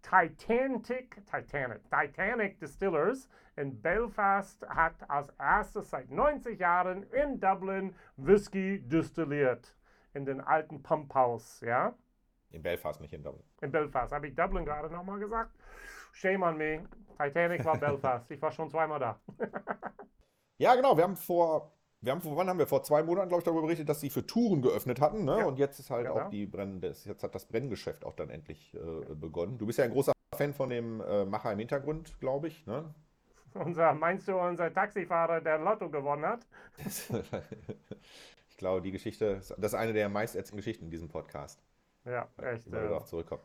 Titanic, Titanic, Titanic Distillers in Belfast hat als erstes seit 90 Jahren in Dublin Whisky distilliert. In den alten Pumphaus, ja. In Belfast, nicht in Dublin. In Belfast. Habe ich Dublin gerade nochmal gesagt? Shame on me. Titanic war Belfast. Ich war schon zweimal da. Ja, genau. Wir haben vor, wir haben vor, wann haben wir? Vor zwei Monaten, glaube ich, darüber berichtet, dass sie für Touren geöffnet hatten. Ne? Ja. Und jetzt ist halt Genau. auch die Brenn, das, jetzt hat das Brenngeschäft auch dann endlich äh, begonnen. Du bist ja ein großer Fan von dem äh, Macher im Hintergrund, glaube ich. Ne? Unser, meinst du, unser Taxifahrer, der Lotto gewonnen hat? ich glaube, die Geschichte, das ist eine der meist erzählten Geschichten in diesem Podcast. Ja, echt. Wir Äh, darauf zurückkommen.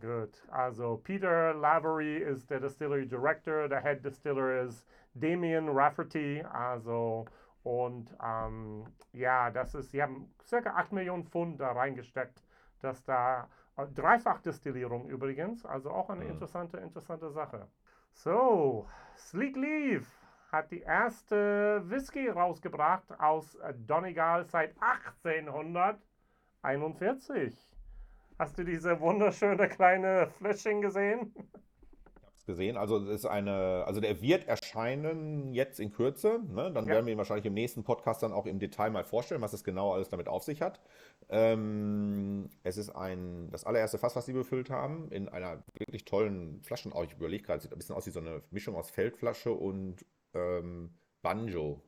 Gut. Also Peter Lavery ist der Distillery Director, der Head Distiller ist Damien Rafferty. Also und ähm, ja, das ist, sie haben circa 8 Millionen Pfund da reingesteckt, dass da äh, Dreifachdestillierung übrigens, also auch eine Mhm. interessante, interessante Sache. So, Sleek Leaf hat die erste Whisky rausgebracht aus äh, Donegal seit 1841. Hast du diese wunderschöne kleine Fläschchen gesehen? gesehen. Also es ist eine, also der wird erscheinen jetzt in Kürze. Ne? Dann Ja. werden wir ihn wahrscheinlich im nächsten Podcast dann auch im Detail mal vorstellen, was es genau alles damit auf sich hat. Ähm, es ist ein, das allererste Fass, was sie befüllt haben, in einer wirklich tollen Flasche. Auch ich überlege gerade, sieht ein bisschen aus wie so eine Mischung aus Feldflasche und ähm, Banjo.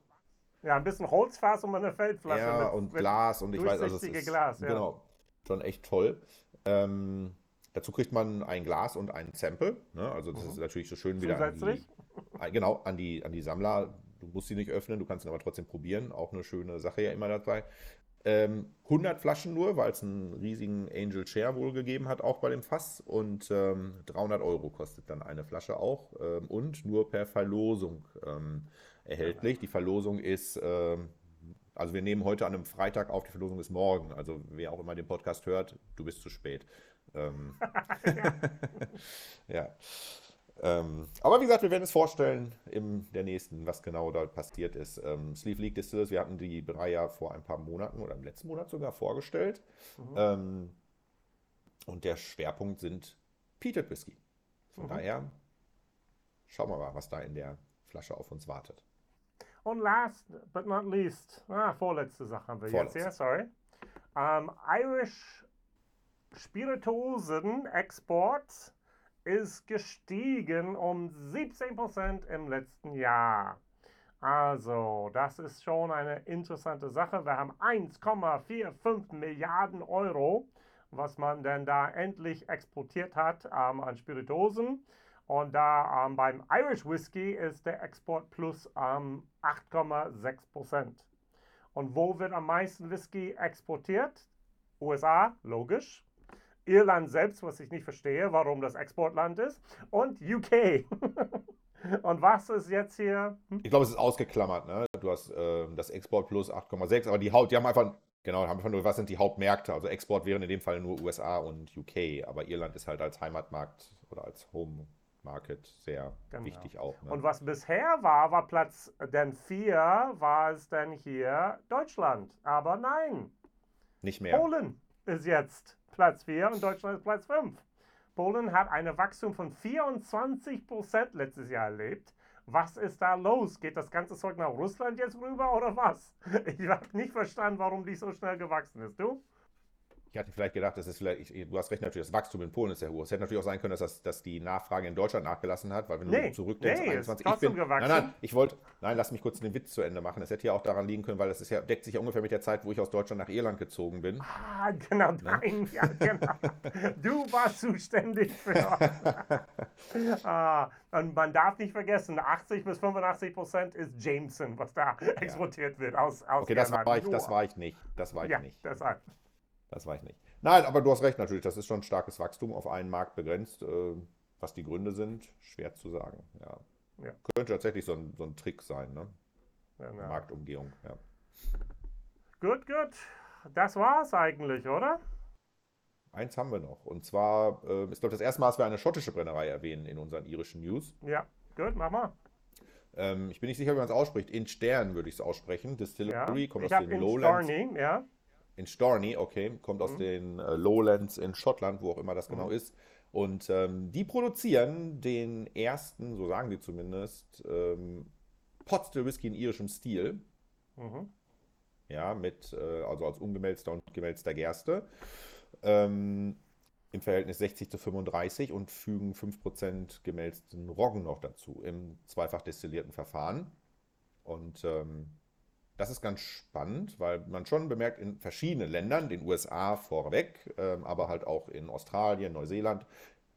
Ja, ein bisschen Holzfass und eine Feldflasche. Ja, mit- und mit- Glas und ich weiß, also es durchsichtige ist Glas, ja. genau schon echt toll. Ähm, dazu kriegt man ein Glas und ein Sample. Ne? Also das ist natürlich so schön wieder an die, genau an die an die Sammler. Du musst sie nicht öffnen, du kannst ihn aber trotzdem probieren. Auch eine schöne Sache ja immer dabei. Ähm, 100 Flaschen nur, weil es einen riesigen Angel Share wohl gegeben hat, auch bei dem Fass. Und ähm, 300 Euro kostet dann eine Flasche auch. Ähm, und nur per Verlosung ähm, erhältlich. Die Verlosung ist, ähm, also wir nehmen heute an einem Freitag auf, die Verlosung ist morgen. Also wer auch immer den Podcast hört, du bist zu spät. Ähm, ja. Ähm, aber wie gesagt, wir werden es vorstellen in der nächsten, was genau da passiert ist. Ähm, Sleeve League Distillers, wir hatten die drei ja vor ein paar Monaten oder im letzten Monat sogar vorgestellt. Ähm, und der Schwerpunkt sind Peated Whisky. Von Mhm. daher schauen wir mal, was da in der Flasche auf uns wartet. Und last but not least, ah, vorletzte Sache haben wir Vorletzte. jetzt, ja, sorry. Ähm, Irish Spirituosen-Export ist gestiegen um 17% im letzten Jahr. Also, das ist schon eine interessante Sache. Wir haben 1,45 Milliarden Euro, was man denn da endlich exportiert hat ähm, an Spirituosen. Und da ähm, beim Irish Whisky ist der Export plus ähm, 8,6 Prozent. Und wo wird am meisten Whisky exportiert? USA, logisch. Irland selbst, was ich nicht verstehe, warum das Exportland ist. Und UK. Und was ist jetzt hier? Hm? Ich glaube, es ist ausgeklammert. Ne? Du hast ähm, das Export plus 8,6, aber die Haupt, die haben einfach, genau, haben einfach nur, was sind die Hauptmärkte? Also Export wären in dem Fall nur USA und UK, aber Irland ist halt als Heimatmarkt oder als Home Market sehr Genau. wichtig auch. Ne? Und was bisher war, war Platz denn 4, war es denn hier Deutschland. Aber nein, Nicht mehr. Polen ist jetzt Platz 4 und Deutschland ist Platz 5. Polen hat ein Wachstum von 24% letztes Jahr erlebt. Was ist da los? Geht das ganze Zeug nach Russland jetzt rüber oder was? Ich habe nicht verstanden, warum die so schnell gewachsen ist. Du? Ich hatte vielleicht gedacht, das ist vielleicht, ich, du hast recht, natürlich, das Wachstum in Polen ist sehr hoch. Es hätte natürlich auch sein können, dass, das, dass die Nachfrage in Deutschland nachgelassen hat, weil wenn Nee, du zurückdenkst, nee, ist 21, trotzdem ich bin, gewachsen. nein, nein, ich wollte, nein, lass mich kurz den Witz zu Ende machen. Es hätte ja auch daran liegen können, weil das ist ja, deckt sich ja ungefähr mit der Zeit, wo ich aus Deutschland nach Irland gezogen bin. Ah, genau, nein, ja, genau. Du warst zuständig für. ah, und man darf nicht vergessen, 80 bis 85 Prozent ist Jameson, was da exportiert wird aus, aus Okay, das war ich, das war ich nicht. Das war ich Ja, nicht. deshalb. Das war ich nicht. Nein, aber du hast recht natürlich. Das ist schon ein starkes Wachstum auf einen Markt begrenzt. Äh, was die Gründe sind, schwer zu sagen. Ja. Ja. Könnte tatsächlich so ein, so ein Trick sein, ne? Genau. Marktumgehung. Ja. Gut, gut. Das war's eigentlich, oder? Eins haben wir noch. Und zwar äh, ist, glaube das erste Mal, dass wir eine schottische Brennerei erwähnen in unseren irischen News. Ja, gut, mach mal. Ähm, ich bin nicht sicher, wie man es ausspricht. In Stern würde ich es aussprechen. Ja. Distillery kommt Ich aus den Lowlands. Storney, ja. In Storney, okay, kommt aus den äh, Lowlands in Schottland, wo auch immer das genau ist. Und ähm, die produzieren den ersten, so sagen die zumindest, ähm, Potstill Whisky in irischem Stil. Mhm. Ja, mit, äh, also als ungemälzter und gemälzter Gerste. Ähm, Im Verhältnis 60 zu 35 und fügen 5% gemälzten Roggen noch dazu im zweifach destillierten Verfahren. Und ähm, das ist ganz spannend, weil man schon bemerkt, in verschiedenen Ländern, den USA vorweg, ähm, aber halt auch in Australien, Neuseeland,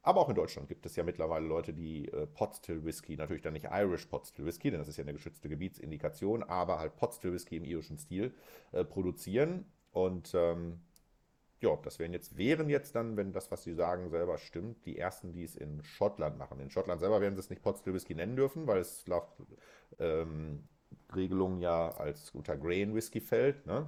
aber auch in Deutschland gibt es ja mittlerweile Leute, die äh, Potstill Whisky, natürlich dann nicht Irish Potstill Whisky, denn das ist ja eine geschützte Gebietsindikation, aber halt Potstill Whisky im irischen Stil äh, produzieren. Und ähm, ja, das wären jetzt, wären jetzt dann, wenn das, was Sie sagen, selber stimmt, die ersten, die es in Schottland machen. In Schottland selber werden sie es nicht Potstill Whisky nennen dürfen, weil es laut ähm, Regelungen ja als unter Grain Whisky fällt. Ne?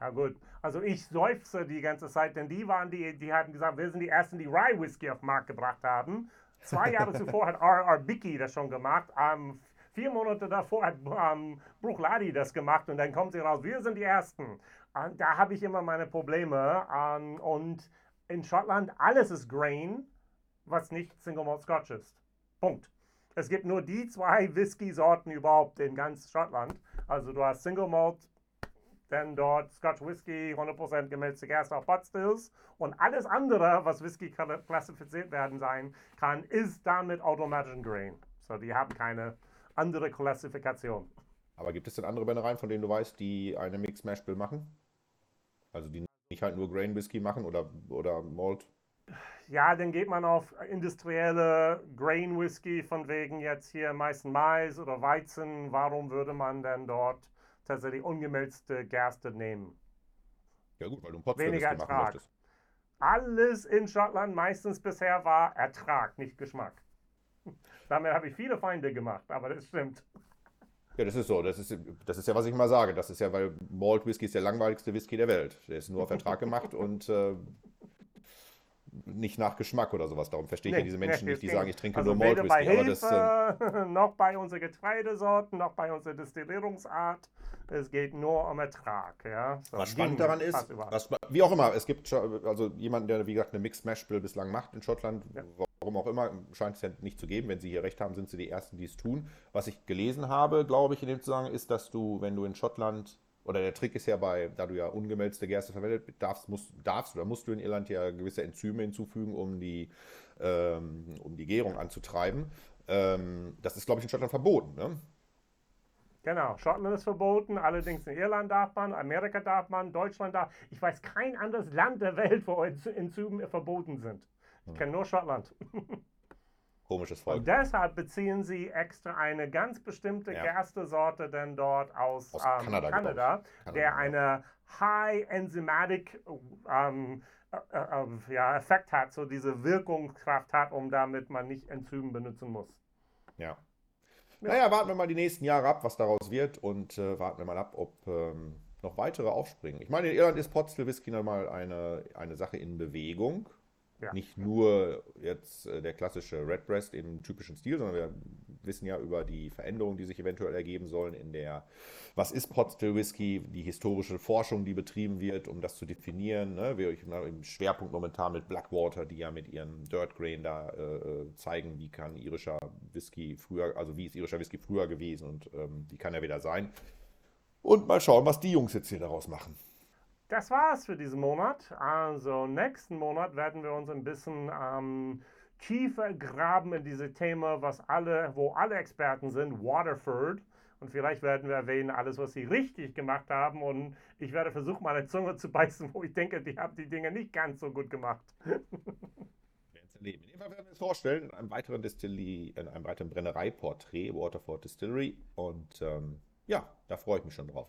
Ja gut, also ich seufze die ganze Zeit, denn die waren die, die hatten gesagt, wir sind die Ersten, die Rye Whisky auf den Markt gebracht haben. Zwei Jahre zuvor hat R.R. Bicky das schon gemacht. Um, vier Monate davor hat um, Bruchladi das gemacht und dann kommt sie raus, wir sind die Ersten. Und da habe ich immer meine Probleme. Um, und in Schottland alles ist Grain, was nicht Single Malt Scotch ist. Punkt. Es gibt nur die zwei Whisky-Sorten überhaupt in ganz Schottland. Also du hast Single Malt denn dort Scotch Whisky 100% gemälzte Gerste auf Pot Stills und alles andere, was Whisky klassifiziert werden sein kann, ist damit automatisch Grain. So, die haben keine andere Klassifikation. Aber gibt es denn andere Brennereien, von denen du weißt, die eine Mix Mash Bill machen? Also die nicht halt nur Grain Whisky machen oder, oder Malt? Ja, dann geht man auf industrielle Grain Whisky, von wegen jetzt hier meistens Mais oder Weizen. Warum würde man denn dort tatsächlich ungemälzte Gerste nehmen. Ja gut, weil du ein Pot Weniger Ertrag. Alles in Schottland meistens bisher war Ertrag, nicht Geschmack. Damit habe ich viele Feinde gemacht, aber das stimmt. Ja, das ist so. Das ist, das ist ja, was ich mal sage. Das ist ja, weil Malt Whisky ist der langweiligste Whisky der Welt. Der ist nur auf Ertrag gemacht und äh, nicht nach Geschmack oder sowas. Darum verstehe ich nee, ja diese Menschen nee, nicht, die sagen, ich trinke also nur Malt Whisky. Bei Hefe, aber das, äh noch bei unseren Getreidesorten, noch bei unserer Destillierungsart. Es geht nur um Ertrag. Ja? So, was spannend daran ist, was, wie auch immer, es gibt also jemanden, der wie gesagt eine Mixed Mash Bill bislang macht in Schottland. Ja. Warum auch immer, scheint es ja nicht zu geben. Wenn Sie hier recht haben, sind Sie die Ersten, die es tun. Was ich gelesen habe, glaube ich, in dem Zusammenhang, ist, dass du, wenn du in Schottland oder der Trick ist ja bei, da du ja ungemälzte Gerste verwendet darfst, musst, darfst oder musst du in Irland ja gewisse Enzyme hinzufügen, um die, ähm, um die Gärung anzutreiben. Ähm, das ist, glaube ich, in Schottland verboten. Ne? Genau, Schottland ist verboten, allerdings in Irland darf man, Amerika darf man, Deutschland darf. Ich weiß kein anderes Land der Welt, wo Enzyme verboten sind. Ich kenne nur Schottland. Komisches Volk. Und deshalb beziehen sie extra eine ganz bestimmte ja. Gerstesorte denn dort aus, aus ähm, Kanada, Kanada, der eine High Enzymatic ähm, äh, äh, ja, Effekt hat, so diese Wirkungskraft hat, um damit man nicht Enzymen benutzen muss. Ja. ja. Naja, warten wir mal die nächsten Jahre ab, was daraus wird und äh, warten wir mal ab, ob ähm, noch weitere aufspringen. Ich meine, in Irland ist Potstill Whisky nochmal eine, eine Sache in Bewegung. Ja. Nicht nur jetzt äh, der klassische Redbreast im typischen Stil, sondern wir wissen ja über die Veränderungen, die sich eventuell ergeben sollen in der, was ist Pot Still Whisky, die historische Forschung, die betrieben wird, um das zu definieren. Ne? Wir im Schwerpunkt momentan mit Blackwater, die ja mit ihren Dirt Grain da äh, äh, zeigen, wie kann irischer Whisky früher, also wie ist irischer Whisky früher gewesen und ähm, wie kann er wieder sein. Und mal schauen, was die Jungs jetzt hier daraus machen. Das war's für diesen Monat. Also nächsten Monat werden wir uns ein bisschen ähm, tiefer graben in diese Thema, was alle, wo alle Experten sind, Waterford. Und vielleicht werden wir erwähnen, alles, was sie richtig gemacht haben. Und ich werde versuchen, meine Zunge zu beißen, wo ich denke, die haben die Dinge nicht ganz so gut gemacht. erleben. In dem Fall werden wir es vorstellen, in einem weiteren Distilly, in einem weiteren Brennereiporträt, Waterford Distillery. Und ähm, ja, da freue ich mich schon drauf.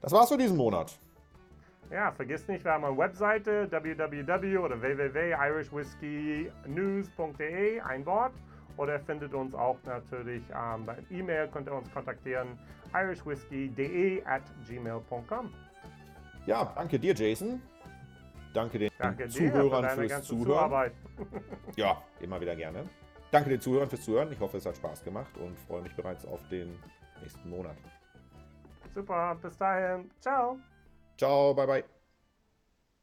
Das war's für diesen Monat. Ja, vergiss nicht, wir haben eine Webseite www oder www.irishwhiskeynews.de, ein Wort. Oder ihr findet uns auch natürlich ähm, bei E-Mail, könnt ihr uns kontaktieren, irishwhiskey.de at gmail.com. Ja, danke dir, Jason. Danke den danke Zuhörern dir fürs Zuhören. ja, immer wieder gerne. Danke den Zuhörern fürs Zuhören. Ich hoffe, es hat Spaß gemacht und freue mich bereits auf den nächsten Monat. Super, bis dahin. Ciao. Ciao, bye bye.